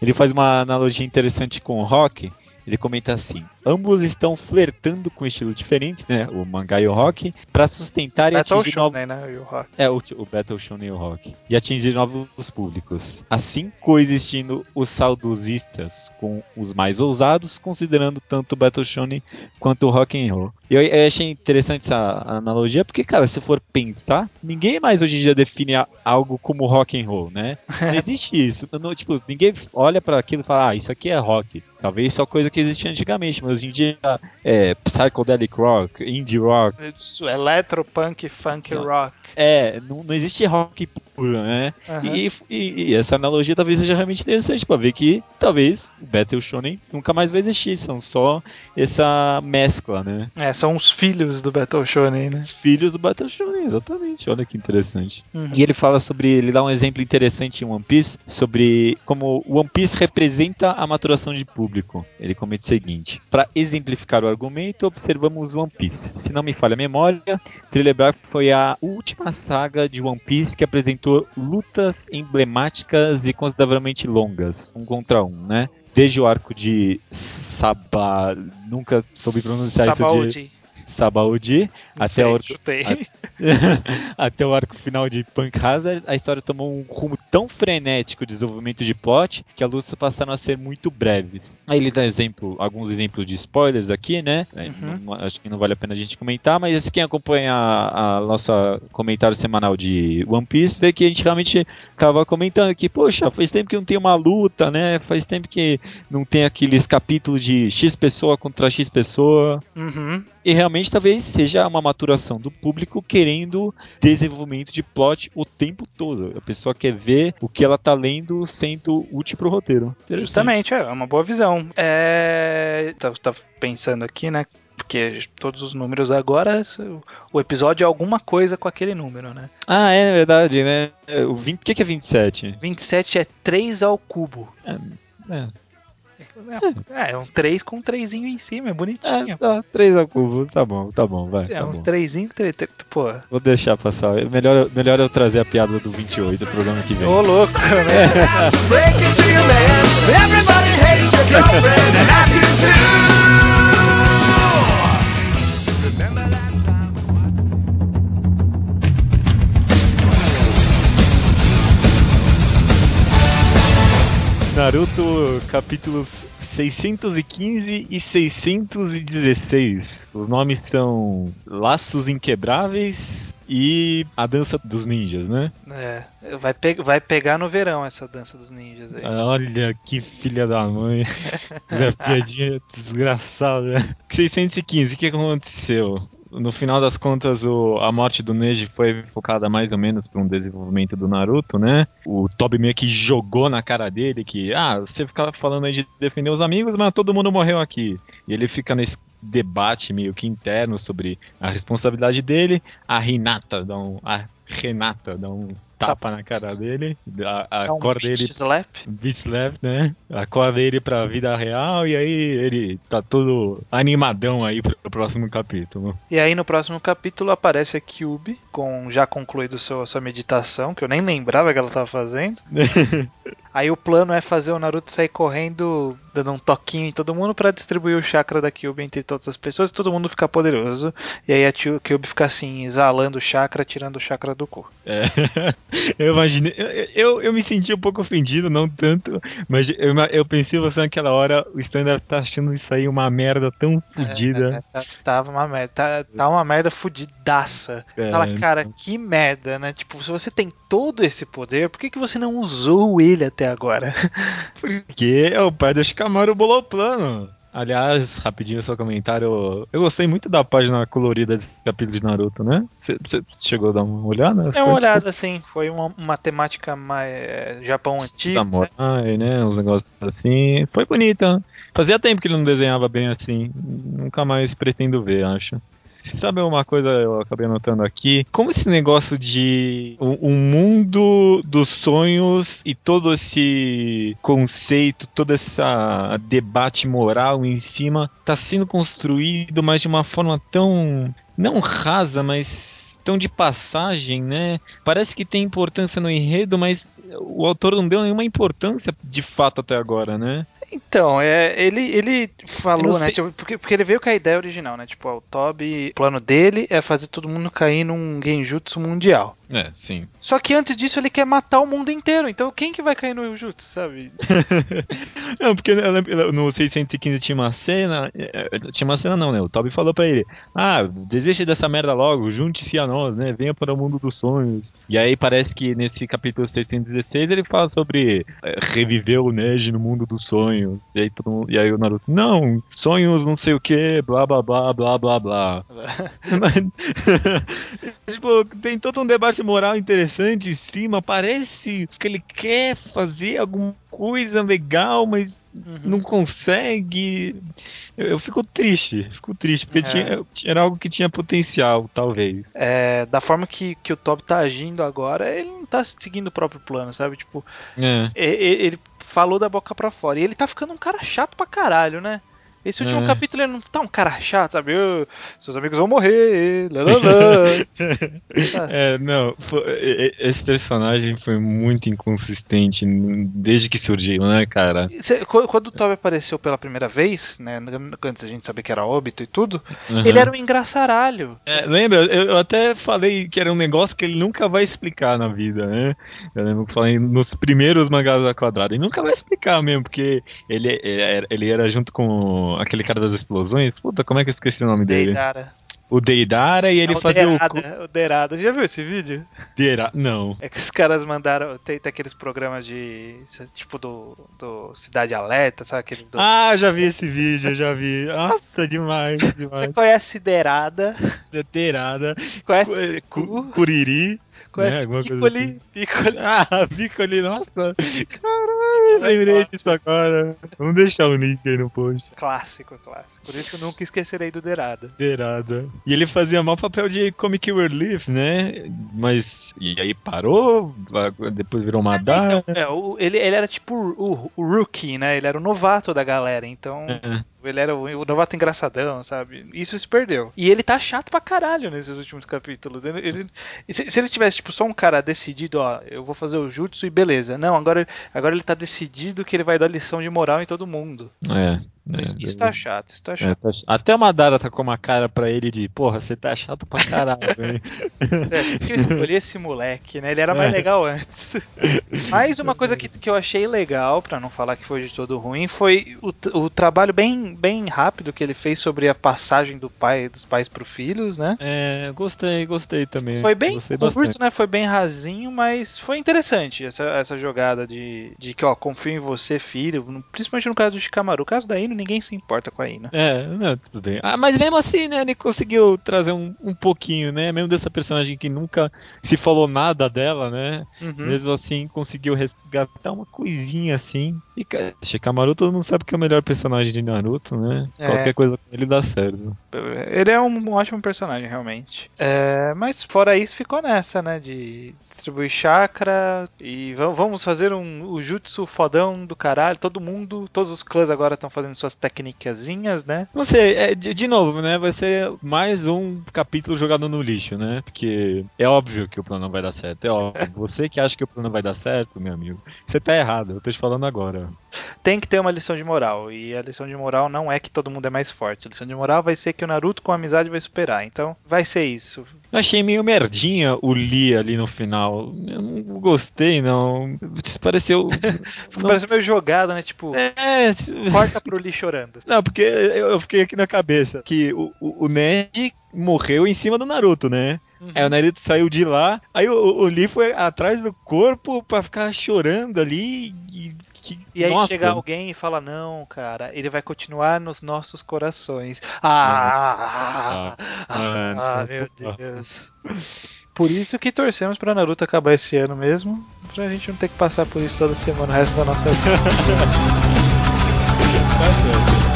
Ele faz uma analogia interessante com o rock. Ele comenta assim: ambos estão flertando com estilos diferentes, né? O mangá e o rock, para sustentar e Battle atingir novos... né? E o rock. É, o, o Battle Shonen e o rock. E atingir novos públicos. Assim coexistindo os saudosistas com os mais ousados, considerando tanto o Battle Shonen quanto o rock and roll. Eu, eu achei interessante essa analogia, porque, cara, se for pensar, ninguém mais hoje em dia define algo como rock and roll, né? Não existe isso. Não, tipo, ninguém olha para aquilo e fala, ah, isso aqui é rock. Talvez só coisa que existia antigamente, mas hoje em dia é psychedelic rock, indie rock. Isso, electropunk, funk não, rock. É, não, não existe rock né? Uhum. E, e, e, essa analogia talvez seja realmente interessante para ver que talvez o Battle Shonen nunca mais vai existir, são só essa mescla, né? É, são os filhos do Battle Shonen, né? Os filhos do Battle Shonen, exatamente. Olha que interessante. Uhum. E ele fala sobre, ele dá um exemplo interessante em One Piece sobre como One Piece representa a maturação de público público. Ele comenta o seguinte: Para exemplificar o argumento, observamos One Piece. Se não me falha a memória, Thriller Bark foi a última saga de One Piece que apresentou lutas emblemáticas e consideravelmente longas, um contra um, né? Desde o arco de Saba, nunca soube pronunciar isso de Sabaudi até, o arco, até o arco final de Punk Hazard, a história tomou um rumo tão frenético de desenvolvimento de plot que as lutas passaram a ser muito breves. Aí ele dá exemplo, alguns exemplos de spoilers aqui, né? É, uhum. Não, acho que não vale a pena a gente comentar, mas quem acompanha a, a nossa comentário semanal de One Piece vê que a gente realmente estava comentando que, poxa, faz tempo que não tem uma luta, né? Faz tempo que não tem aqueles capítulos de X pessoa contra X pessoa. Uhum. E realmente talvez seja uma maturação do público querendo desenvolvimento de plot o tempo todo. A pessoa quer ver o que ela tá lendo sendo útil pro roteiro. Justamente, é uma boa visão. É. Tá, tá pensando aqui, né? Porque todos os números agora, o episódio é alguma coisa com aquele número, né? Ah, é verdade, né? O 20, o que é 27? 27 é 3 ao cubo. É, é. É, é um 3 com um 3 em cima, é bonitinho. É, tá, 3 ao cubo, tá bom, tá bom, vai. É, tá um 3 pô. Vou deixar passar. Melhor, melhor eu trazer a piada do 28 do programa que vem. Ô, louco, né? Everybody hates your girlfriend and I do too. Naruto capítulos 615 e 616. Os nomes são Laços Inquebráveis e a Dança dos Ninjas, né? É, vai, pe vai pegar no verão essa Dança dos Ninjas aí. Olha que filha da mãe. piadinha desgraçada. 615, o que aconteceu? No final das contas, o, a morte do Neji foi focada mais ou menos para um desenvolvimento do Naruto, né? O Tobi meio que jogou na cara dele que, ah, você ficava falando aí de defender os amigos, mas todo mundo morreu aqui. E ele fica nesse debate meio que interno sobre a responsabilidade dele. A Renata dá um, a Renata dá um tapa na cara dele, a, a é um corda ele. Slap. Beat slap, né? Acorda ele pra vida real e aí ele tá todo animadão aí pro próximo capítulo. E aí no próximo capítulo aparece a Cube, com já concluído seu, sua meditação, que eu nem lembrava que ela tava fazendo. Aí o plano é fazer o Naruto sair correndo, dando um toquinho em todo mundo para distribuir o chakra da Kyuubi entre todas as pessoas e todo mundo ficar poderoso. E aí a Kyuubi fica assim, exalando o chakra, tirando o chakra do cu. É, eu imaginei. Eu, eu, eu, me senti um pouco ofendido, não tanto, mas eu, eu pensei você naquela hora, o Stan tá achando isso aí uma merda tão fodida. É, é, tá, tava uma merda, tá, tá uma merda fodidaça. É, Fala, cara, então... que merda, né? Tipo, se você tem todo esse poder, por que, que você não usou ele até agora? Porque é o pai do Shikamaru bolou o plano. Aliás, rapidinho seu comentário. Eu gostei muito da página colorida desse capítulo de Naruto, né? Você chegou a dar uma olhada? É uma olhada, sim. Foi uma, uma temática mais é, Japão antigo. Samurai, né? né? Uns negócios assim. Foi bonita. Fazia tempo que ele não desenhava bem assim. Nunca mais pretendo ver, acho. Sabe uma coisa eu acabei anotando aqui? Como esse negócio de o, um mundo dos sonhos e todo esse conceito, todo esse debate moral em cima está sendo construído, mas de uma forma tão não rasa, mas tão de passagem, né? Parece que tem importância no enredo, mas o autor não deu nenhuma importância de fato até agora, né? Então, é, ele, ele falou, né? Tipo, porque, porque ele veio com a ideia original, né? Tipo, ó, o Toby, o plano dele é fazer todo mundo cair num genjutsu mundial. É, sim. Só que antes disso ele quer matar o mundo inteiro. Então quem que vai cair no Jutsu, sabe? não, porque no 615 tinha uma cena. É, é, tinha uma cena não, né? O Toby falou pra ele: Ah, desiste dessa merda logo, junte-se a nós, né? Venha para o mundo dos sonhos. E aí parece que nesse capítulo 616 ele fala sobre é, reviver o Neji no mundo dos sonhos. E aí, todo e aí o Naruto, não, sonhos não sei o que, blá blá blá blá blá blá. Mas, tipo, tem todo um debate moral interessante em cima. Parece que ele quer fazer alguma coisa legal, mas uhum. não consegue. Eu, eu, fico triste, fico triste, porque é. tinha, era algo que tinha potencial, talvez. É, da forma que, que o Top tá agindo agora, ele não tá seguindo o próprio plano, sabe? Tipo, é. ele, ele falou da boca para fora. E ele tá ficando um cara chato pra caralho, né? Esse último é. capítulo ele não tá um cara chato, sabe? Oh, seus amigos vão morrer. Lá, lá. é, não. Foi, esse personagem foi muito inconsistente desde que surgiu, né, cara? Quando o Toby apareceu pela primeira vez, né? Antes a gente saber que era óbito e tudo, uhum. ele era um engraçaralho. É, lembra? Eu, eu, até falei que era um negócio que ele nunca vai explicar na vida, né? Eu lembro que falei nos primeiros mangás da quadrada. Ele nunca vai explicar mesmo, porque ele, ele, ele era junto com aquele cara das explosões. Puta, como é que eu esqueci o nome Deidara. dele? O Deidara e ele fazia o. O Deirada. Já viu esse vídeo? Deira... Não. É que os caras mandaram. Tem, tem aqueles programas de. Tipo do, do Cidade Alerta, sabe? Aqueles do... Ah, já vi esse vídeo, já vi. Nossa, demais, demais. Você conhece Deirada? Deirada. Conhece Cu... Curiri. Conhece né? Piccoli, assim. Piccoli. Ah, Piccoli, nossa. Caralho, lembrei disso agora. Vamos deixar o link aí no post. Clássico, clássico. Por isso nunca esquecerei do Derada. Derada. E ele fazia mal papel de comic relief, né? Mas. E aí parou, depois virou uma é, então, é, o, ele, ele era tipo o, o, rookie, né? Ele era o novato da galera, então. É. Ele era o, novato engraçadão, sabe? Isso se perdeu. E ele tá chato pra caralho nesses últimos capítulos. Ele, ele se, se, ele tivesse, tipo, só um cara decidido, ó, eu vou fazer o jutsu e beleza. Não, agora, agora ele tá decidido que ele vai dar lição de moral em todo mundo. É. É, isso, isso tá chato, isso tá chato. É, tá... Até o Madara tá com uma cara pra ele de, porra, você tá chato pra caralho, é, que eu escolhi esse moleque, né? Ele era mais é. legal antes. Mas uma coisa que, que eu achei legal, pra não falar que foi de todo ruim, foi o, o trabalho bem, bem rápido que ele fez sobre a passagem do pai, dos pais pro filhos, né? É, gostei, gostei também. Foi bem curto, né? Foi bem rasinho, mas foi interessante essa, essa jogada de, de que, ó, confio em você, filho, principalmente no caso do Shikamaru. O caso da Ino, ninguém se importa com a Ino. É, não, tudo bem. Ah, mas mesmo assim, né, ele conseguiu trazer um, um pouquinho, né? Mesmo dessa personagem que nunca se falou nada dela, né? Uhum. Mesmo assim, conseguiu resgatar uma coisinha assim. E Shikamaru todo mundo sabe que é o melhor personagem de Naruto, né? É. Qualquer coisa com ele dá certo. Ele é um ótimo personagem, realmente. É, mas fora isso, ficou nessa, né? De distribuir chakra e vamos fazer um, o jutsu fodão do caralho. Todo mundo, todos os clãs agora estão fazendo suas técnicazinhas, né? Não sei, é, de, de, novo, né? Vai ser mais um capítulo jogado no lixo, né? Porque é óbvio que o plano não vai dar certo. É óbvio. Você que acha que o plano vai dar certo, meu amigo, você tá errado. Eu tô te falando agora. Tem que ter uma lição de moral. E a lição de moral não é que todo mundo é mais forte. A lição de moral vai ser que o Naruto com a amizade vai superar. Então, vai ser isso. Eu achei meio merdinha o Lee ali no final. Eu não gostei, não. Pareceu. não... Pareceu meio jogado, né? Tipo, é... corta pro Lee chorando. Não, porque eu fiquei aqui na cabeça que o, o, o Ned morreu em cima do Naruto, né? Uhum. Aí o Naruto saiu de lá, aí o, o Lee foi atrás do corpo pra ficar chorando ali. E, que, e aí nossa. chega alguém e fala: Não, cara, ele vai continuar nos nossos corações. Ah, ah, ah, ah, ah meu Deus. Por isso que torcemos pra Naruto acabar esse ano mesmo, pra gente não ter que passar por isso toda semana o resto da nossa vida.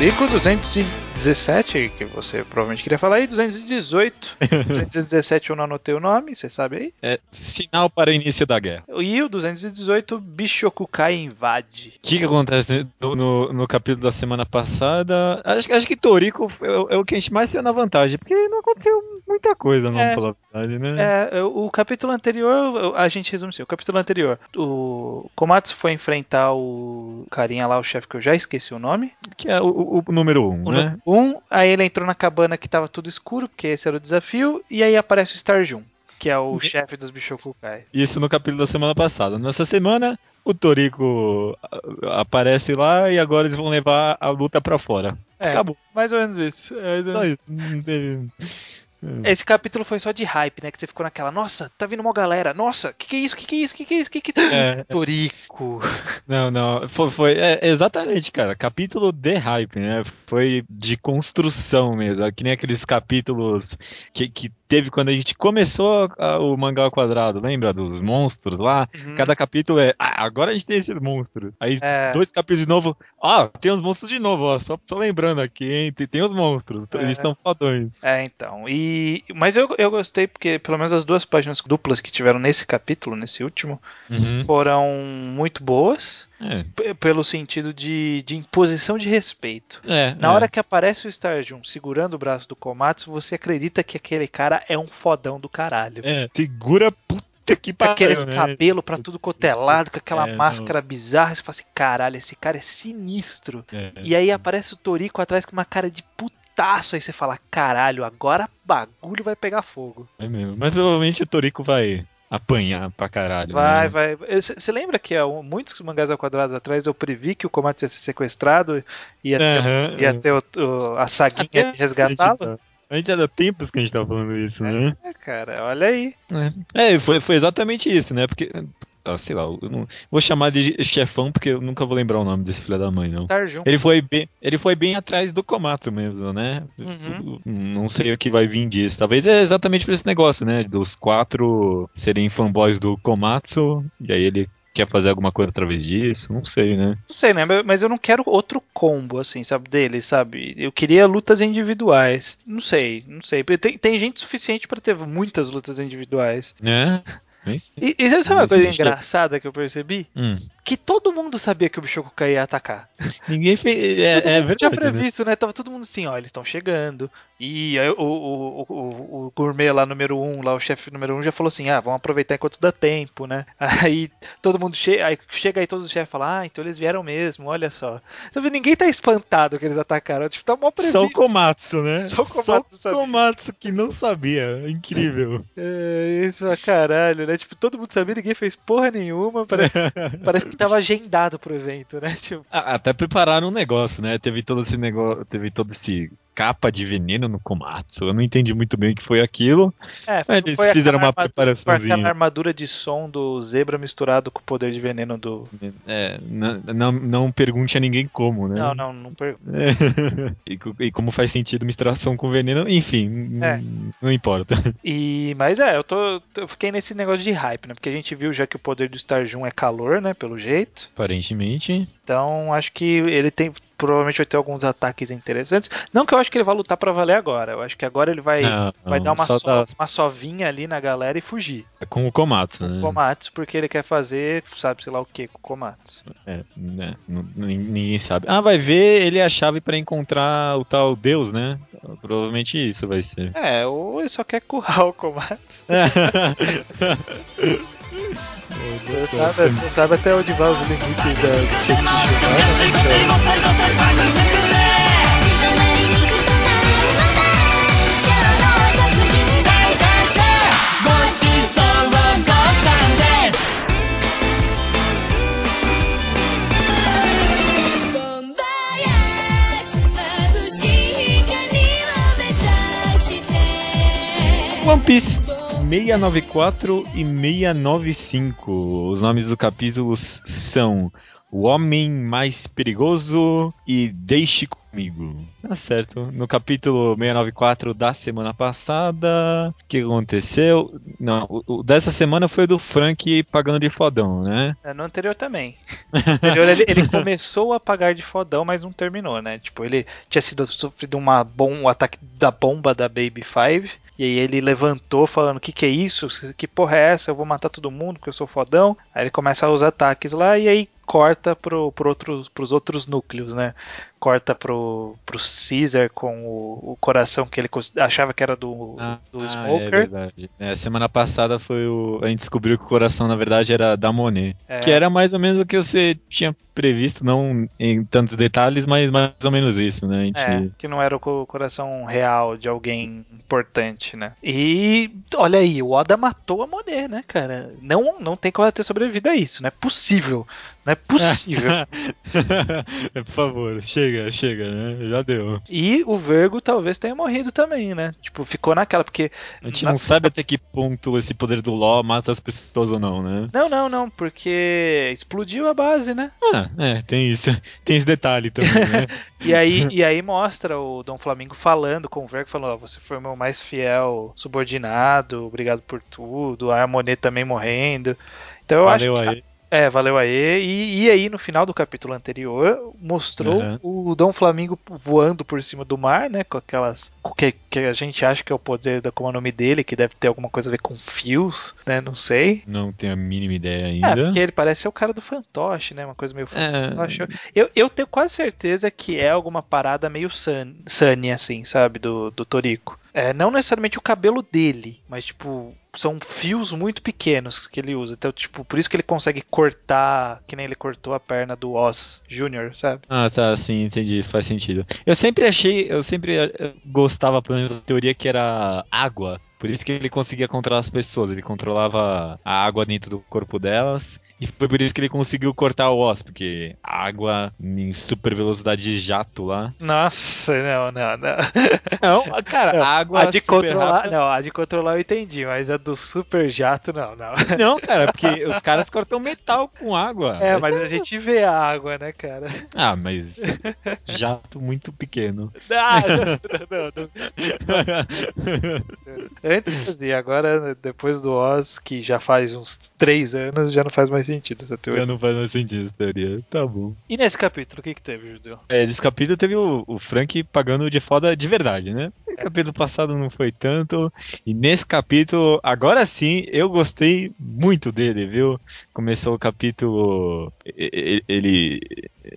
Toriko 216 217, que você provavelmente queria falar aí, 218. 217 eu não anotei o nome, você sabe aí? É sinal para o início da guerra. E o 218, Bishokukai invade. O que, que acontece no, no, no, capítulo da semana passada? Acho, acho que Toriko é, é, o que a gente mais saiu na vantagem, porque não aconteceu muita coisa, não, é, pela verdade, né? É, o capítulo anterior, a gente resume assim, o capítulo anterior, o Komatsu foi enfrentar o carinha lá, o chefe que eu já esqueci o nome. Que é o, o número 1, um, né? Um, aí ele entrou na cabana que tava tudo escuro, porque esse era o desafio, e aí aparece o Starjun que é o chefe dos Bishokukai. Isso no capítulo da semana passada. Nessa semana, o Toriko aparece lá e agora eles vão levar a luta para fora. É, Acabou. Mais ou menos isso. É Só isso. Não teve. É. Esse capítulo foi só de hype, né? Que você ficou naquela, nossa, tá vindo uma galera, nossa, que que é isso, que que é isso, que que é isso, que que... É. Torico. Não, não, foi, foi é, exatamente, cara, capítulo de hype, né? Foi de construção mesmo, que nem aqueles capítulos que, que teve quando a gente começou a, o mangá ao quadrado, lembra dos monstros lá? Uhum. Cada capítulo é, ah, agora a gente tem esses monstros. Aí é. dois capítulos de novo, ah, tem os monstros de novo, ó, só, só lembrando aqui, hein? Tem, tem os monstros, é. eles são fodões. É, então. E mas eu, eu gostei porque pelo menos as duas páginas duplas que tiveram nesse capítulo, nesse último, uhum. foram muito boas. É. Pelo sentido de, de imposição de respeito. É, Na é. hora que aparece o Starjun segurando o braço do Komatsu, você acredita que aquele cara é um fodão do caralho. É, segura puta que pariu. Aqueles né? cabelo pra tudo cotelado, com aquela é, máscara não. bizarra. Você fala assim, caralho, esse cara é sinistro. É, e aí aparece o Toriko atrás com uma cara de putaço. Aí você fala, caralho, agora bagulho vai pegar fogo. É mesmo. Mas provavelmente o Toriko vai apanhar pra caralho. Vai, né? vai. Você lembra que há muitos mangás ao quadrado atrás eu previ que o Komatsu ia ser sequestrado e ia ter, uhum, ia ter o, o, a saguinha de resgatá-lo? A gente já dá tempos que a gente tá falando isso, né? É, cara, olha aí. É, é foi, foi exatamente isso, né? Porque ah, sei lá, eu não vou chamar de chefão porque eu nunca vou lembrar o nome desse filho da mãe, não. Ele foi bem, ele foi bem atrás do Komatsu mesmo, né? Uhum. Não sei o que vai vir disso. Talvez é exatamente por esse negócio, né? Dos quatro serem fanboys do Komatsu, e aí ele quer fazer alguma coisa através disso, não sei, né? Não sei, né? Mas eu não quero outro combo, assim, sabe, dele, sabe? Eu queria lutas individuais. Não sei, não sei. Tem, tem gente suficiente para ter muitas lutas individuais. É. E, e você sabe uma coisa engraçada que eu percebi? Hum. Que todo mundo sabia que o Bishokukai ia atacar. Ninguém fez. É, é verdade. tinha né? previsto, né? Tava todo mundo assim, ó, eles estão chegando. E aí, o, o, o, o, gourmet lá, número um, lá, o chefe número um, já falou assim: ah, vamos aproveitar enquanto dá tempo, né? Aí todo mundo chega, aí chega aí todos os chefes falam, ah, então eles vieram mesmo, olha só. Então, ninguém tá espantado que eles atacaram. Tipo, tá mó previsto. Só o Komatsu, né? Só o Komatsu, Só o Komatsu que não sabia. Incrível. É, isso pra caralho, né? Tipo, todo mundo sabia, ninguém fez porra nenhuma. Parece, parece que tava agendado pro evento, né? Tipo... Até prepararam um negócio, né? Teve todo esse negócio, teve todo esse capa de veneno no Komatsu. Eu não entendi muito bem o que foi aquilo. É, foi, eles foi fizeram uma preparaçãozinha. Foi armadura de som do zebra misturado com o poder de veneno do. É, não, não, não pergunte a ninguém como, né? Não, não, não pergunte. É. e, e, como faz sentido misturação com veneno, enfim, é. não importa. E, mas é, eu tô. Eu fiquei nesse negócio de hype, né? Porque a gente viu já que o poder do Starjun é calor, né? Pelo jeito. Aparentemente. Então acho que ele tem provavelmente vai ter alguns ataques interessantes. Não que eu acho que ele vai lutar para valer agora. Eu acho que agora ele vai, não, vai não, dar uma, so, tá... uma sovinha ali na galera e fugir. É com o Komatsu, né? Com o Komatsu, porque ele quer fazer, sabe, sei lá o que com o Komatsu. É, né? Ninguém sabe. Ah, vai ver, ele é a chave para encontrar o tal Deus, né? Provavelmente isso vai ser. É, ou ele só quer currar o Komatsu. Você sabe, você sabe até onde vai os limites da, One Piece 694 e 695. Os nomes dos capítulos são O Homem Mais Perigoso e Deixe Comigo. Tá certo. No capítulo 694 da semana passada, o que aconteceu? Não, o, dessa semana foi do Frank pagando de fodão, né? É, no anterior também. No anterior ele, ele, começou a pagar de fodão, mas não terminou, né? Tipo, ele tinha sido sofrido uma bom, um ataque da bomba da Baby Five. E aí ele levantou falando: que, que é isso? Que porra é essa? Eu vou matar todo mundo porque eu sou fodão. Aí ele começa os ataques lá e aí corta pro, pro outro, pros outros núcleos, né? Corta pro, pro Caesar com o, o coração que ele achava que era do, ah, do Smoker. É verdade. É, semana passada foi o. A gente descobriu que o coração, na verdade, era da Monet. É. Que era mais ou menos o que você tinha previsto, não em tantos detalhes, mas mais ou menos isso, né? Gente... É, que não era o coração real de alguém importante, né? E olha aí, o Oda matou a Monet, né, cara? Não, não tem como ela ter sobrevivido a isso, não é possível. Não é possível. Por favor, chega, chega, né? Já deu. E o Vergo talvez tenha morrido também, né? Tipo, ficou naquela, porque. A gente na... não sabe até que ponto esse poder do Law mata as pessoas ou não, né? Não, não, não, porque explodiu a base, né? Ah, é, tem isso. Tem esse detalhe também, né? e, aí, e aí mostra o Dom Flamingo falando com o Vergo, falando: oh, você foi o meu mais fiel subordinado, obrigado por tudo, a Monet também morrendo. Então eu Valeu acho que aí. É, valeu aí. E, e aí, no final do capítulo anterior, mostrou uhum. o Dom Flamingo voando por cima do mar, né? Com aquelas. Que, que a gente acha que é o poder da como é o nome dele, que deve ter alguma coisa a ver com fios, né? Não sei. Não tenho a mínima ideia ainda. É, porque ele parece ser o cara do fantoche, né? Uma coisa meio fantoche. É... Eu, eu tenho quase certeza que é alguma parada meio Sunny, assim, sabe? Do, do Torico. É, não necessariamente o cabelo dele, mas tipo, são fios muito pequenos que ele usa. Então, tipo, por isso que ele consegue cortar, que nem ele cortou a perna do Oz Jr., sabe? Ah, tá, sim, entendi, faz sentido. Eu sempre achei, eu sempre eh, gostava, pelo menos, da teoria que era água. Por isso que ele conseguia controlar as pessoas, ele controlava a água dentro do corpo delas e foi por isso que ele conseguiu cortar o osso, porque água em super velocidade de jato lá. Nossa, não, não, não. Não, cara, não, água a de controlar, rápida. Não, a de controlar eu entendi, mas a do super jato não, não. Não, cara, porque os caras cortam metal com água. É, mas a gente vê a água, né, cara? Ah, mas jato muito pequeno. Ah, não, não, não. Antes fazia, agora depois do Oz, que já faz uns três anos, já não faz mais sentido essa teoria. Já não faz mais sentido essa teoria. Tá bom. E nesse capítulo, o que que teve, Judeu? É, nesse capítulo teve o, o Frank pagando de foda de verdade, né? No capítulo passado não foi tanto. E nesse capítulo, agora sim, eu gostei muito dele, viu? Começou o capítulo ele,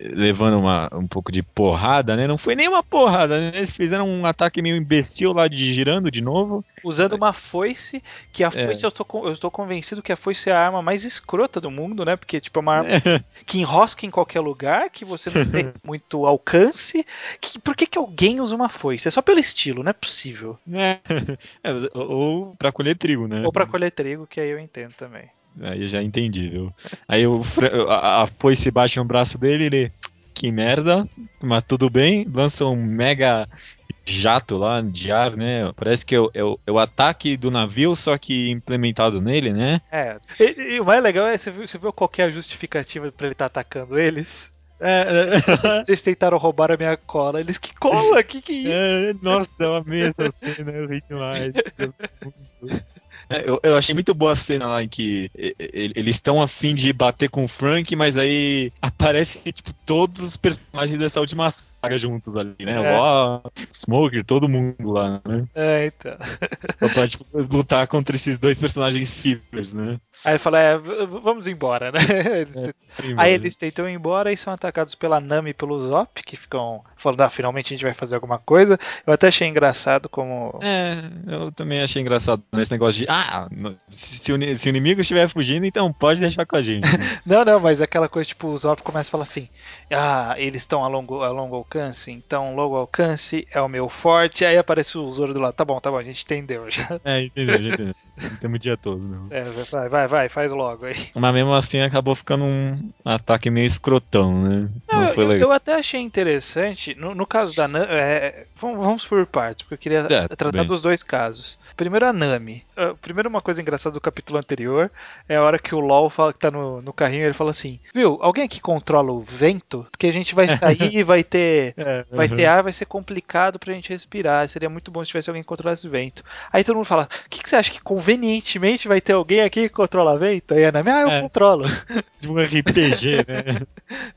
levando uma, um pouco de porrada, né? Não foi nem uma porrada, né? Eles fizeram um ataque meio imbecil lá de girando de novo. Usando uma foice, que a é. foice é. eu, estou, eu estou convencido que a foice é a arma mais escrota do mundo, né? Porque, tipo, é uma arma que enrosca em qualquer lugar, que você não tem muito alcance. Que, por que, que alguém usa uma foice? É só pelo estilo, não é possível. É. é ou para colher trigo, né? Ou para colher trigo, que aí eu entendo também. Aí eu já entendi, viu? Aí o, a, a foice baixa no braço dele, ele. Que merda, mas tudo bem. Lança um mega jato lá de ar, né? Parece que é o, é, o, é o, ataque do navio, só que implementado nele, né? É. E, e o mais legal é você viu, você viu qualquer justificativa para ele estar tá atacando eles? É, é. Vocês tentaram roubar a minha cola. Eles, que cola? Que que é isso? É, nossa, é uma mesa cena, eu ri demais. É, eu, eu, achei muito boa a cena lá em que eles estão a fim de bater com o Frank, mas aí aparece tipo, todos os personagens dessa última saga juntos ali, né? É. Smoker, todo mundo lá, né? É, então. pra tipo, lutar contra esses dois personagens fillers, né? Aí ele fala, é, vamos embora, né? Eles é, aí eles tentam ir embora e são atacados pela Nami e pelo Zop, que ficam falando, ah, finalmente a gente vai fazer alguma coisa. Eu até achei engraçado como. É, eu também achei engraçado nesse negócio de, ah, se o, se o inimigo estiver fugindo, então pode deixar com a gente. não, não, mas aquela coisa, tipo, o Zop começa a falar assim, ah, eles estão a longo, a longo alcance, então longo alcance é o meu forte. Aí aparece o Zoro do lado, tá bom, tá bom, a gente entendeu já. É, entendeu, já entendeu. Não temos o dia todo, não. É, vai, vai, vai, faz logo aí. Mas mesmo assim acabou ficando um ataque meio escrotão, né? Não, não foi eu, legal. Eu até achei interessante, no, no caso da é, vamos por partes, porque eu queria é, tratar bem. dos dois casos. Primeiro a Nami. Uh, primeiro uma coisa engraçada do capítulo anterior é a hora que o LOL fala que tá no, no carrinho ele fala assim: Viu, alguém aqui controla o vento? Porque a gente vai sair e vai ter. É, vai ter ar, vai ser complicado pra gente respirar. Seria muito bom se tivesse alguém que controlasse o vento. Aí todo mundo fala: O que, que, você acha que convenientemente vai ter alguém aqui que controla vento? Aí a Nami, ah, eu é. controlo. Tipo um RPG, né?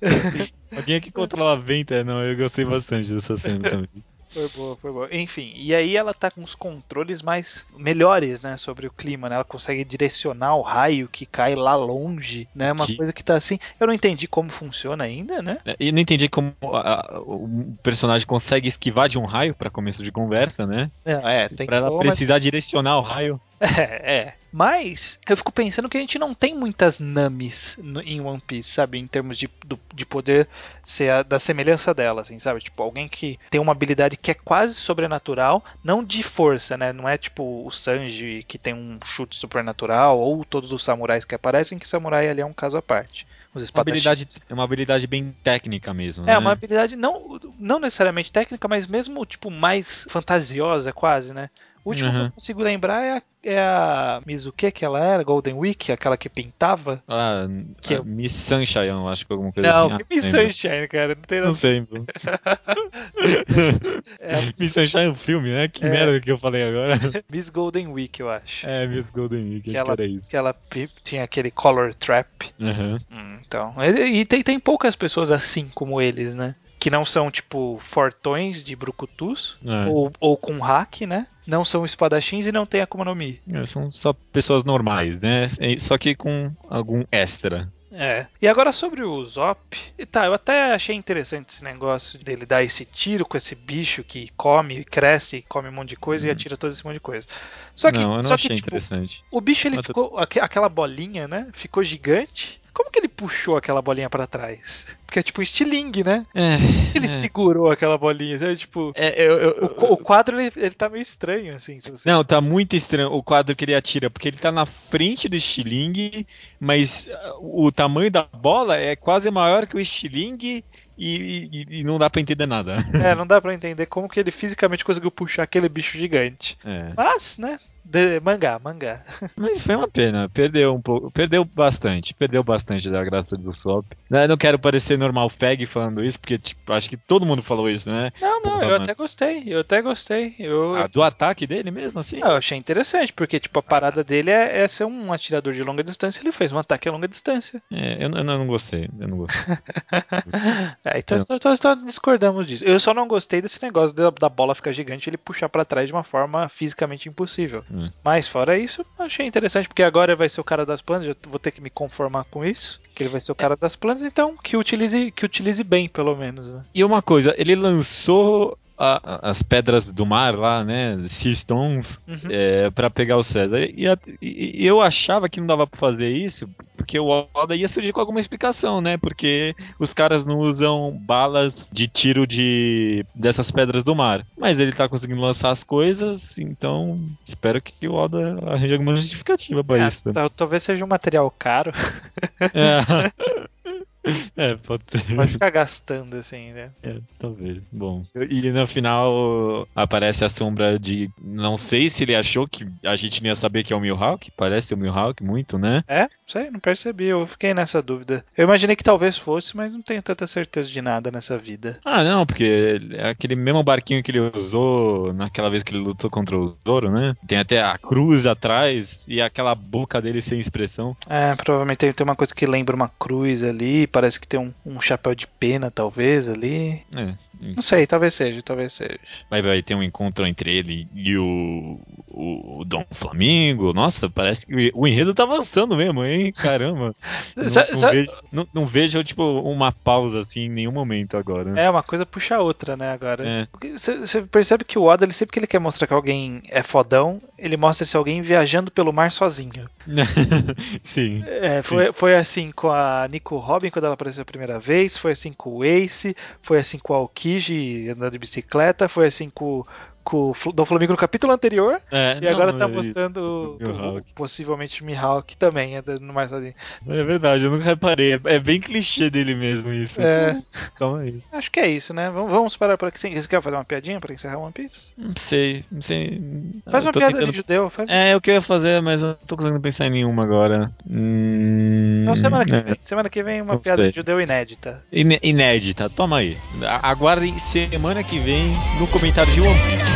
alguém aqui controla vento, é, não, eu gostei bastante dessa cena também. Foi boa, foi boa. Enfim, e aí ela tá com os controles mais melhores, né, sobre o clima, né? Ela consegue direcionar o raio que cai lá longe, né? Uma que... coisa que tá assim. Eu não entendi como funciona ainda, né? É, e não entendi como a, o personagem consegue esquivar de um raio para começo de conversa, né? É, é tem pra ela precisar mas... direcionar o raio. É, é. Mas eu fico pensando que a gente não tem muitas Namis no, em One Piece, sabe? Em termos de, do, de poder ser a, da semelhança dela, assim, sabe? Tipo, alguém que tem uma habilidade que é quase sobrenatural, não de força, né? Não é tipo o Sanji que tem um chute supernatural, ou todos os samurais que aparecem, que samurai ali é um caso à parte. Uma habilidade, é uma habilidade bem técnica mesmo. É, né? uma habilidade não, não necessariamente técnica, mas mesmo tipo mais fantasiosa, quase, né? O último uhum. que eu consigo lembrar é a, é a Mizuke que ela era, Golden Week, aquela que pintava. Ah, que é... Miss Sunshine, eu acho que alguma coisa não, assim. Não, ah, Miss Sunshine, cara, não tem Não sei, é... Miss Sunshine é um filme, né? Que é... merda que eu falei agora. Miss Golden Week, eu acho. É, Miss Golden Week, que acho ela, que era isso. Que ela tinha aquele color trap. Uhum. então, e, e tem, tem poucas pessoas assim como eles, né? Que não são tipo fortões de brucutus é. ou, ou com hack, né? Não são espadachins e não tem Akuma no Mi. É, são só pessoas normais, né? É, só que com algum extra. É. E agora sobre o Zop. Tá, eu até achei interessante esse negócio dele dar esse tiro com esse bicho que come, cresce, come um monte de coisa hum. e atira todo esse monte de coisa. Só que, não, eu não só achei que, tipo, interessante. O bicho ele Mas ficou. Aquela bolinha, né? Ficou gigante. Como que ele puxou aquela bolinha para trás? Porque é tipo um estilingue, né? É. Ele é. segurou aquela bolinha, sabe? Tipo. É, eu, eu, o, o, quadro ele, ele tá meio estranho, assim. Você... Não, tá muito estranho o quadro que ele atira, porque ele tá na frente do estilingue, mas uh, o tamanho da bola é quase maior que o estilingue. E, e, e, não dá para entender nada. É, não dá para entender como que ele fisicamente conseguiu puxar aquele bicho gigante. É. Mas, né? De, mangá, mangá. Mas foi uma pena, perdeu um pouco, perdeu bastante, perdeu bastante da graça do Swap. Eu né, não quero parecer normal fag falando isso, porque tipo, acho que todo mundo falou isso, né? Não, não, eu até gostei, eu até gostei. Eu... Ah, do ataque dele mesmo, assim? eu achei interessante, porque tipo, a parada dele é, é, ser um atirador de longa distância, ele fez um ataque a longa distância. É, eu, eu não gostei, eu não gostei. é, então, então, então, então, discordamos disso. Eu só não gostei desse negócio da, da bola ficar gigante e ele puxar para trás de uma forma fisicamente impossível. Hum. Mas fora isso, achei interessante, porque agora vai ser o cara das plantas, eu vou ter que me conformar com isso. Que ele vai ser o cara das plantas, então que utilize, que utilize bem, pelo menos. Né? E uma coisa, ele lançou a, as pedras do mar lá, né? Sea Stones, uhum. é, para pegar o César. E, a, e, eu achava que não dava para fazer isso, porque o Oda ia surgir com alguma explicação, né? Porque os caras não usam balas de tiro de dessas pedras do mar. Mas ele tá conseguindo lançar as coisas, então espero que o Oda arranje alguma justificativa para é, isso. Talvez seja um material caro. É. É, pode ser. Pode ficar gastando assim, né? É, talvez. Bom. E no final aparece a sombra de. Não sei se ele achou que a gente não ia saber que é o Mihawk. Parece o Mihawk muito, né? É, sei, não percebi. Eu fiquei nessa dúvida. Eu imaginei que talvez fosse, mas não tenho tanta certeza de nada nessa vida. Ah, não, porque é aquele mesmo barquinho que ele usou naquela vez que ele lutou contra o Zoro, né? Tem até a cruz atrás e aquela boca dele sem expressão. É, provavelmente tem uma coisa que lembra uma cruz ali parece que tem um, um chapéu de pena, talvez, ali. É. Não sei, talvez seja, talvez seja. Vai, vai ter um encontro entre ele e o, o, o Dom Flamingo. Nossa, parece que o enredo tá avançando mesmo, hein? Caramba. não, não, vejo, não, não, vejo, tipo, uma pausa assim em nenhum momento agora. É, uma coisa puxa a outra, né, agora. Você é. percebe que o Oda, ele, sempre que ele quer mostrar que alguém é fodão, ele mostra esse alguém viajando pelo mar sozinho. sim. É, foi, sim. foi assim com a Nico Robin quando ela apareceu a primeira vez, foi assim com o Ace, foi assim com o Alki Kiji andando de bicicleta, foi assim com, com o Dom Flamingo no capítulo anterior. É, e agora tá mostrando o, o, possivelmente Mihawk também, é no Marcelinho. É verdade, eu nunca reparei. É, é, bem clichê dele mesmo isso. É. Calma aí. Acho que é isso, né? Vamos, vamos parar por aqui. Você quer fazer uma piadinha pra encerrar One Piece? Não sei, não sei. Faz uma piada tentando... de judeu. Faz... É, eu queria fazer, mas eu não tô conseguindo pensar em nenhuma agora. Hum... Não, semana que, vem, semana que vem uma não piada sei. de judeu inédita. inédita, toma aí. Aguardem semana que vem no comentário de One Piece.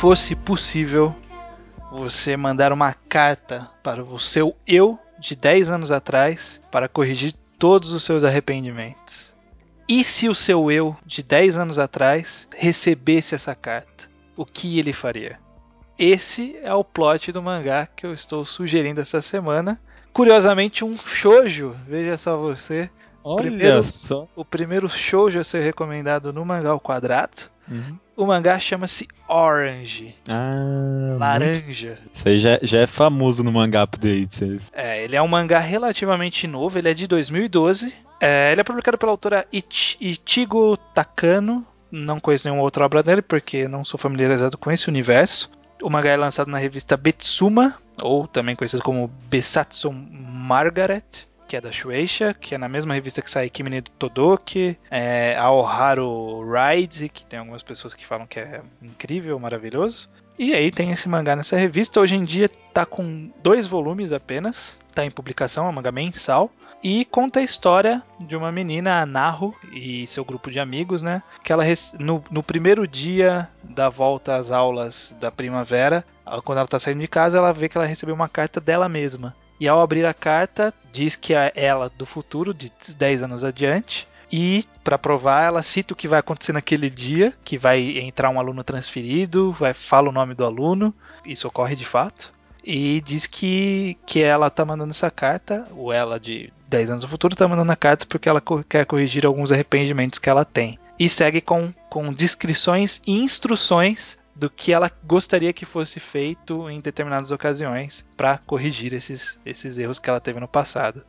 fosse possível você mandar uma carta para o seu eu de 10 anos atrás para corrigir todos os seus arrependimentos? E se o seu eu de 10 anos atrás recebesse essa carta? O que ele faria? Esse é o plot do mangá que eu estou sugerindo essa semana. Curiosamente, um shoujo, veja só você. Olha primeiro, só. O primeiro shoujo a ser recomendado no mangá ao quadrado. Uhum. O mangá chama-se Orange. Ah, laranja. Isso aí já, já, é famoso no mangá update. É, ele é um mangá relativamente novo, ele é de 2012. É, ele é publicado pela autora Ichi, Ichigo Takano. Não conheço nenhuma outra obra dele porque não sou familiarizado com esse universo. O mangá é lançado na revista Betsuma, ou também conhecido como Besatsu Margaret, que é da Shueisha, que é na mesma revista que sai Kimi do Todoki, é, Aoharu Ride, que tem algumas pessoas que falam que é incrível, maravilhoso. E aí tem esse mangá nessa revista. Hoje em dia tá com dois volumes apenas, tá em publicação, é um mangá mensal. E conta a história de uma menina, a Naru, e seu grupo de amigos, né? Que ela no, no primeiro dia da volta às aulas da primavera, quando ela tá saindo de casa, ela vê que ela recebeu uma carta dela mesma. E ao abrir a carta, diz que é ela do futuro, de 10 anos adiante. E, para provar, ela cita o que vai acontecer naquele dia, que vai entrar um aluno transferido, vai fala o nome do aluno, isso ocorre de fato e diz que, que ela tá mandando essa carta, ou ela de 10 anos no futuro tá mandando a carta porque ela quer corrigir alguns arrependimentos que ela tem. E segue com, com descrições e instruções do que ela gostaria que fosse feito em determinadas ocasiões para corrigir esses, esses erros que ela teve no passado.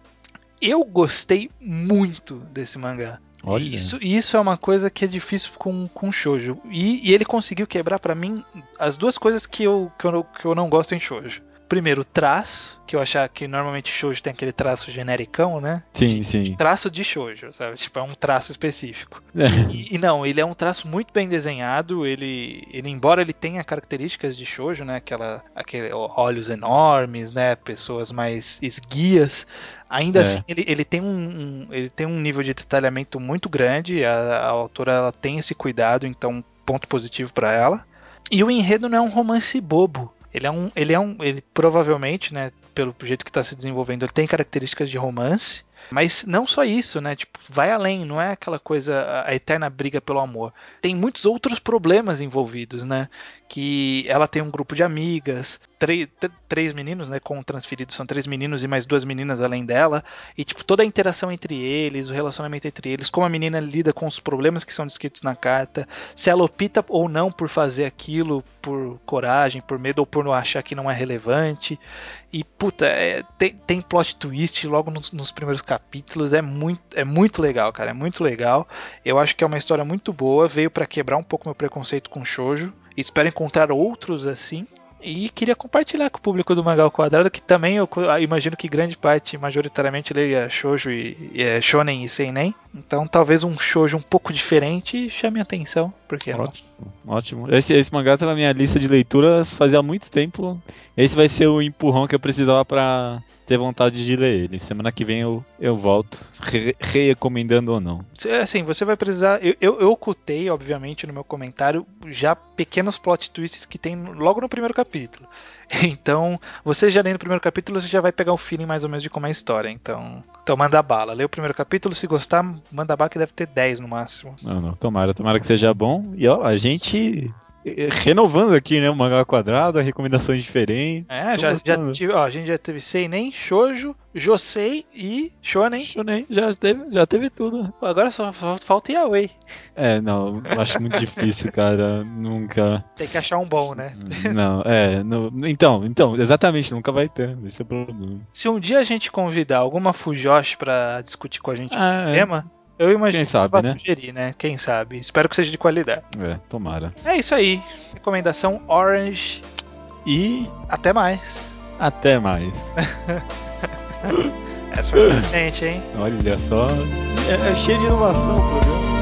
Eu gostei muito desse mangá. Olha. Isso, isso é uma coisa que é difícil com, com shoujo. E, e ele conseguiu quebrar para mim as duas coisas que eu, que, eu, que eu não gosto em shoujo. Primeiro, o traço, que eu achar que normalmente shoujo tem aquele traço genericão, né? Sim, de, sim. Traço de shoujo, sabe? Tipo, é um traço específico. É. E, e, não, ele é um traço muito bem desenhado, ele, ele embora ele tenha características de shoujo, né? Aquela, aquele olhos enormes, né? Pessoas mais esguias, Ainda é. assim, ele, ele, tem um, um, ele tem um nível de detalhamento muito grande. A, a autora ela tem esse cuidado, então ponto positivo para ela. E o enredo não é um romance bobo. Ele é um, ele é um, ele provavelmente, né, pelo jeito que está se desenvolvendo, ele tem características de romance. Mas não só isso, né? Tipo, vai além, não é aquela coisa, a eterna briga pelo amor. Tem muitos outros problemas envolvidos, né? Que ela tem um grupo de amigas, três, três meninos, né, com transferidos, são três meninos e mais duas meninas além dela, e tipo, toda a interação entre eles, o relacionamento entre eles, como a menina lida com os problemas que são descritos na carta, se ela opta ou não por fazer aquilo por coragem, por medo ou por não achar que não é relevante. E puta, é, tem, tem plot twist logo nos, nos, primeiros capítulos, é muito, é muito legal, cara, é muito legal. Eu acho que é uma história muito boa, veio para quebrar um pouco meu preconceito com shoujo. Espero encontrar outros assim. E queria compartilhar com o público do Mangal Quadrado, que também eu imagino que grande parte, majoritariamente, leia shoujo e, e é, shonen e seinen. Então talvez um shoujo um pouco diferente chame a atenção, porque Ótimo, não? Ótimo. Esse, esse mangá tá na minha lista de leituras fazia muito tempo. Esse vai ser o empurrão que eu precisava para ter vontade de ler ele. Semana que vem eu, eu volto, re recomendando ou não. Assim, você vai precisar. Eu, eu, eu ocultei, obviamente, no meu comentário, já pequenos plot twists que tem logo no primeiro capítulo. Então, você já lendo o primeiro capítulo, você já vai pegar o feeling mais ou menos de como é a história. Então, então manda bala. Lê o primeiro capítulo, se gostar, manda bala que deve ter 10 no máximo. Não, não, tomara, tomara que seja bom. E ó, a gente renovando aqui, né? O mangá quadrado, recomendações diferentes. É, já, já tive, ó, a gente já teve Seinen, Shoujo, Josei e Shonen. Shonen, já teve, já teve tudo. Agora só falta Yaoi. É, não, acho muito difícil, cara. Nunca. Tem que achar um bom, né? Não, é. No, então, então, exatamente, nunca vai ter. Esse é o problema. Se um dia a gente convidar alguma Fujoshi pra discutir com a gente ah, o é. tema. Eu imagino Quem sabe, né? sugerir, né? Quem sabe. Espero que seja de qualidade. É, tomara. É isso aí. Recomendação Orange. E. Até mais. Até mais. Essa foi diferente, hein? Olha só. É, é cheio de inovação o programa.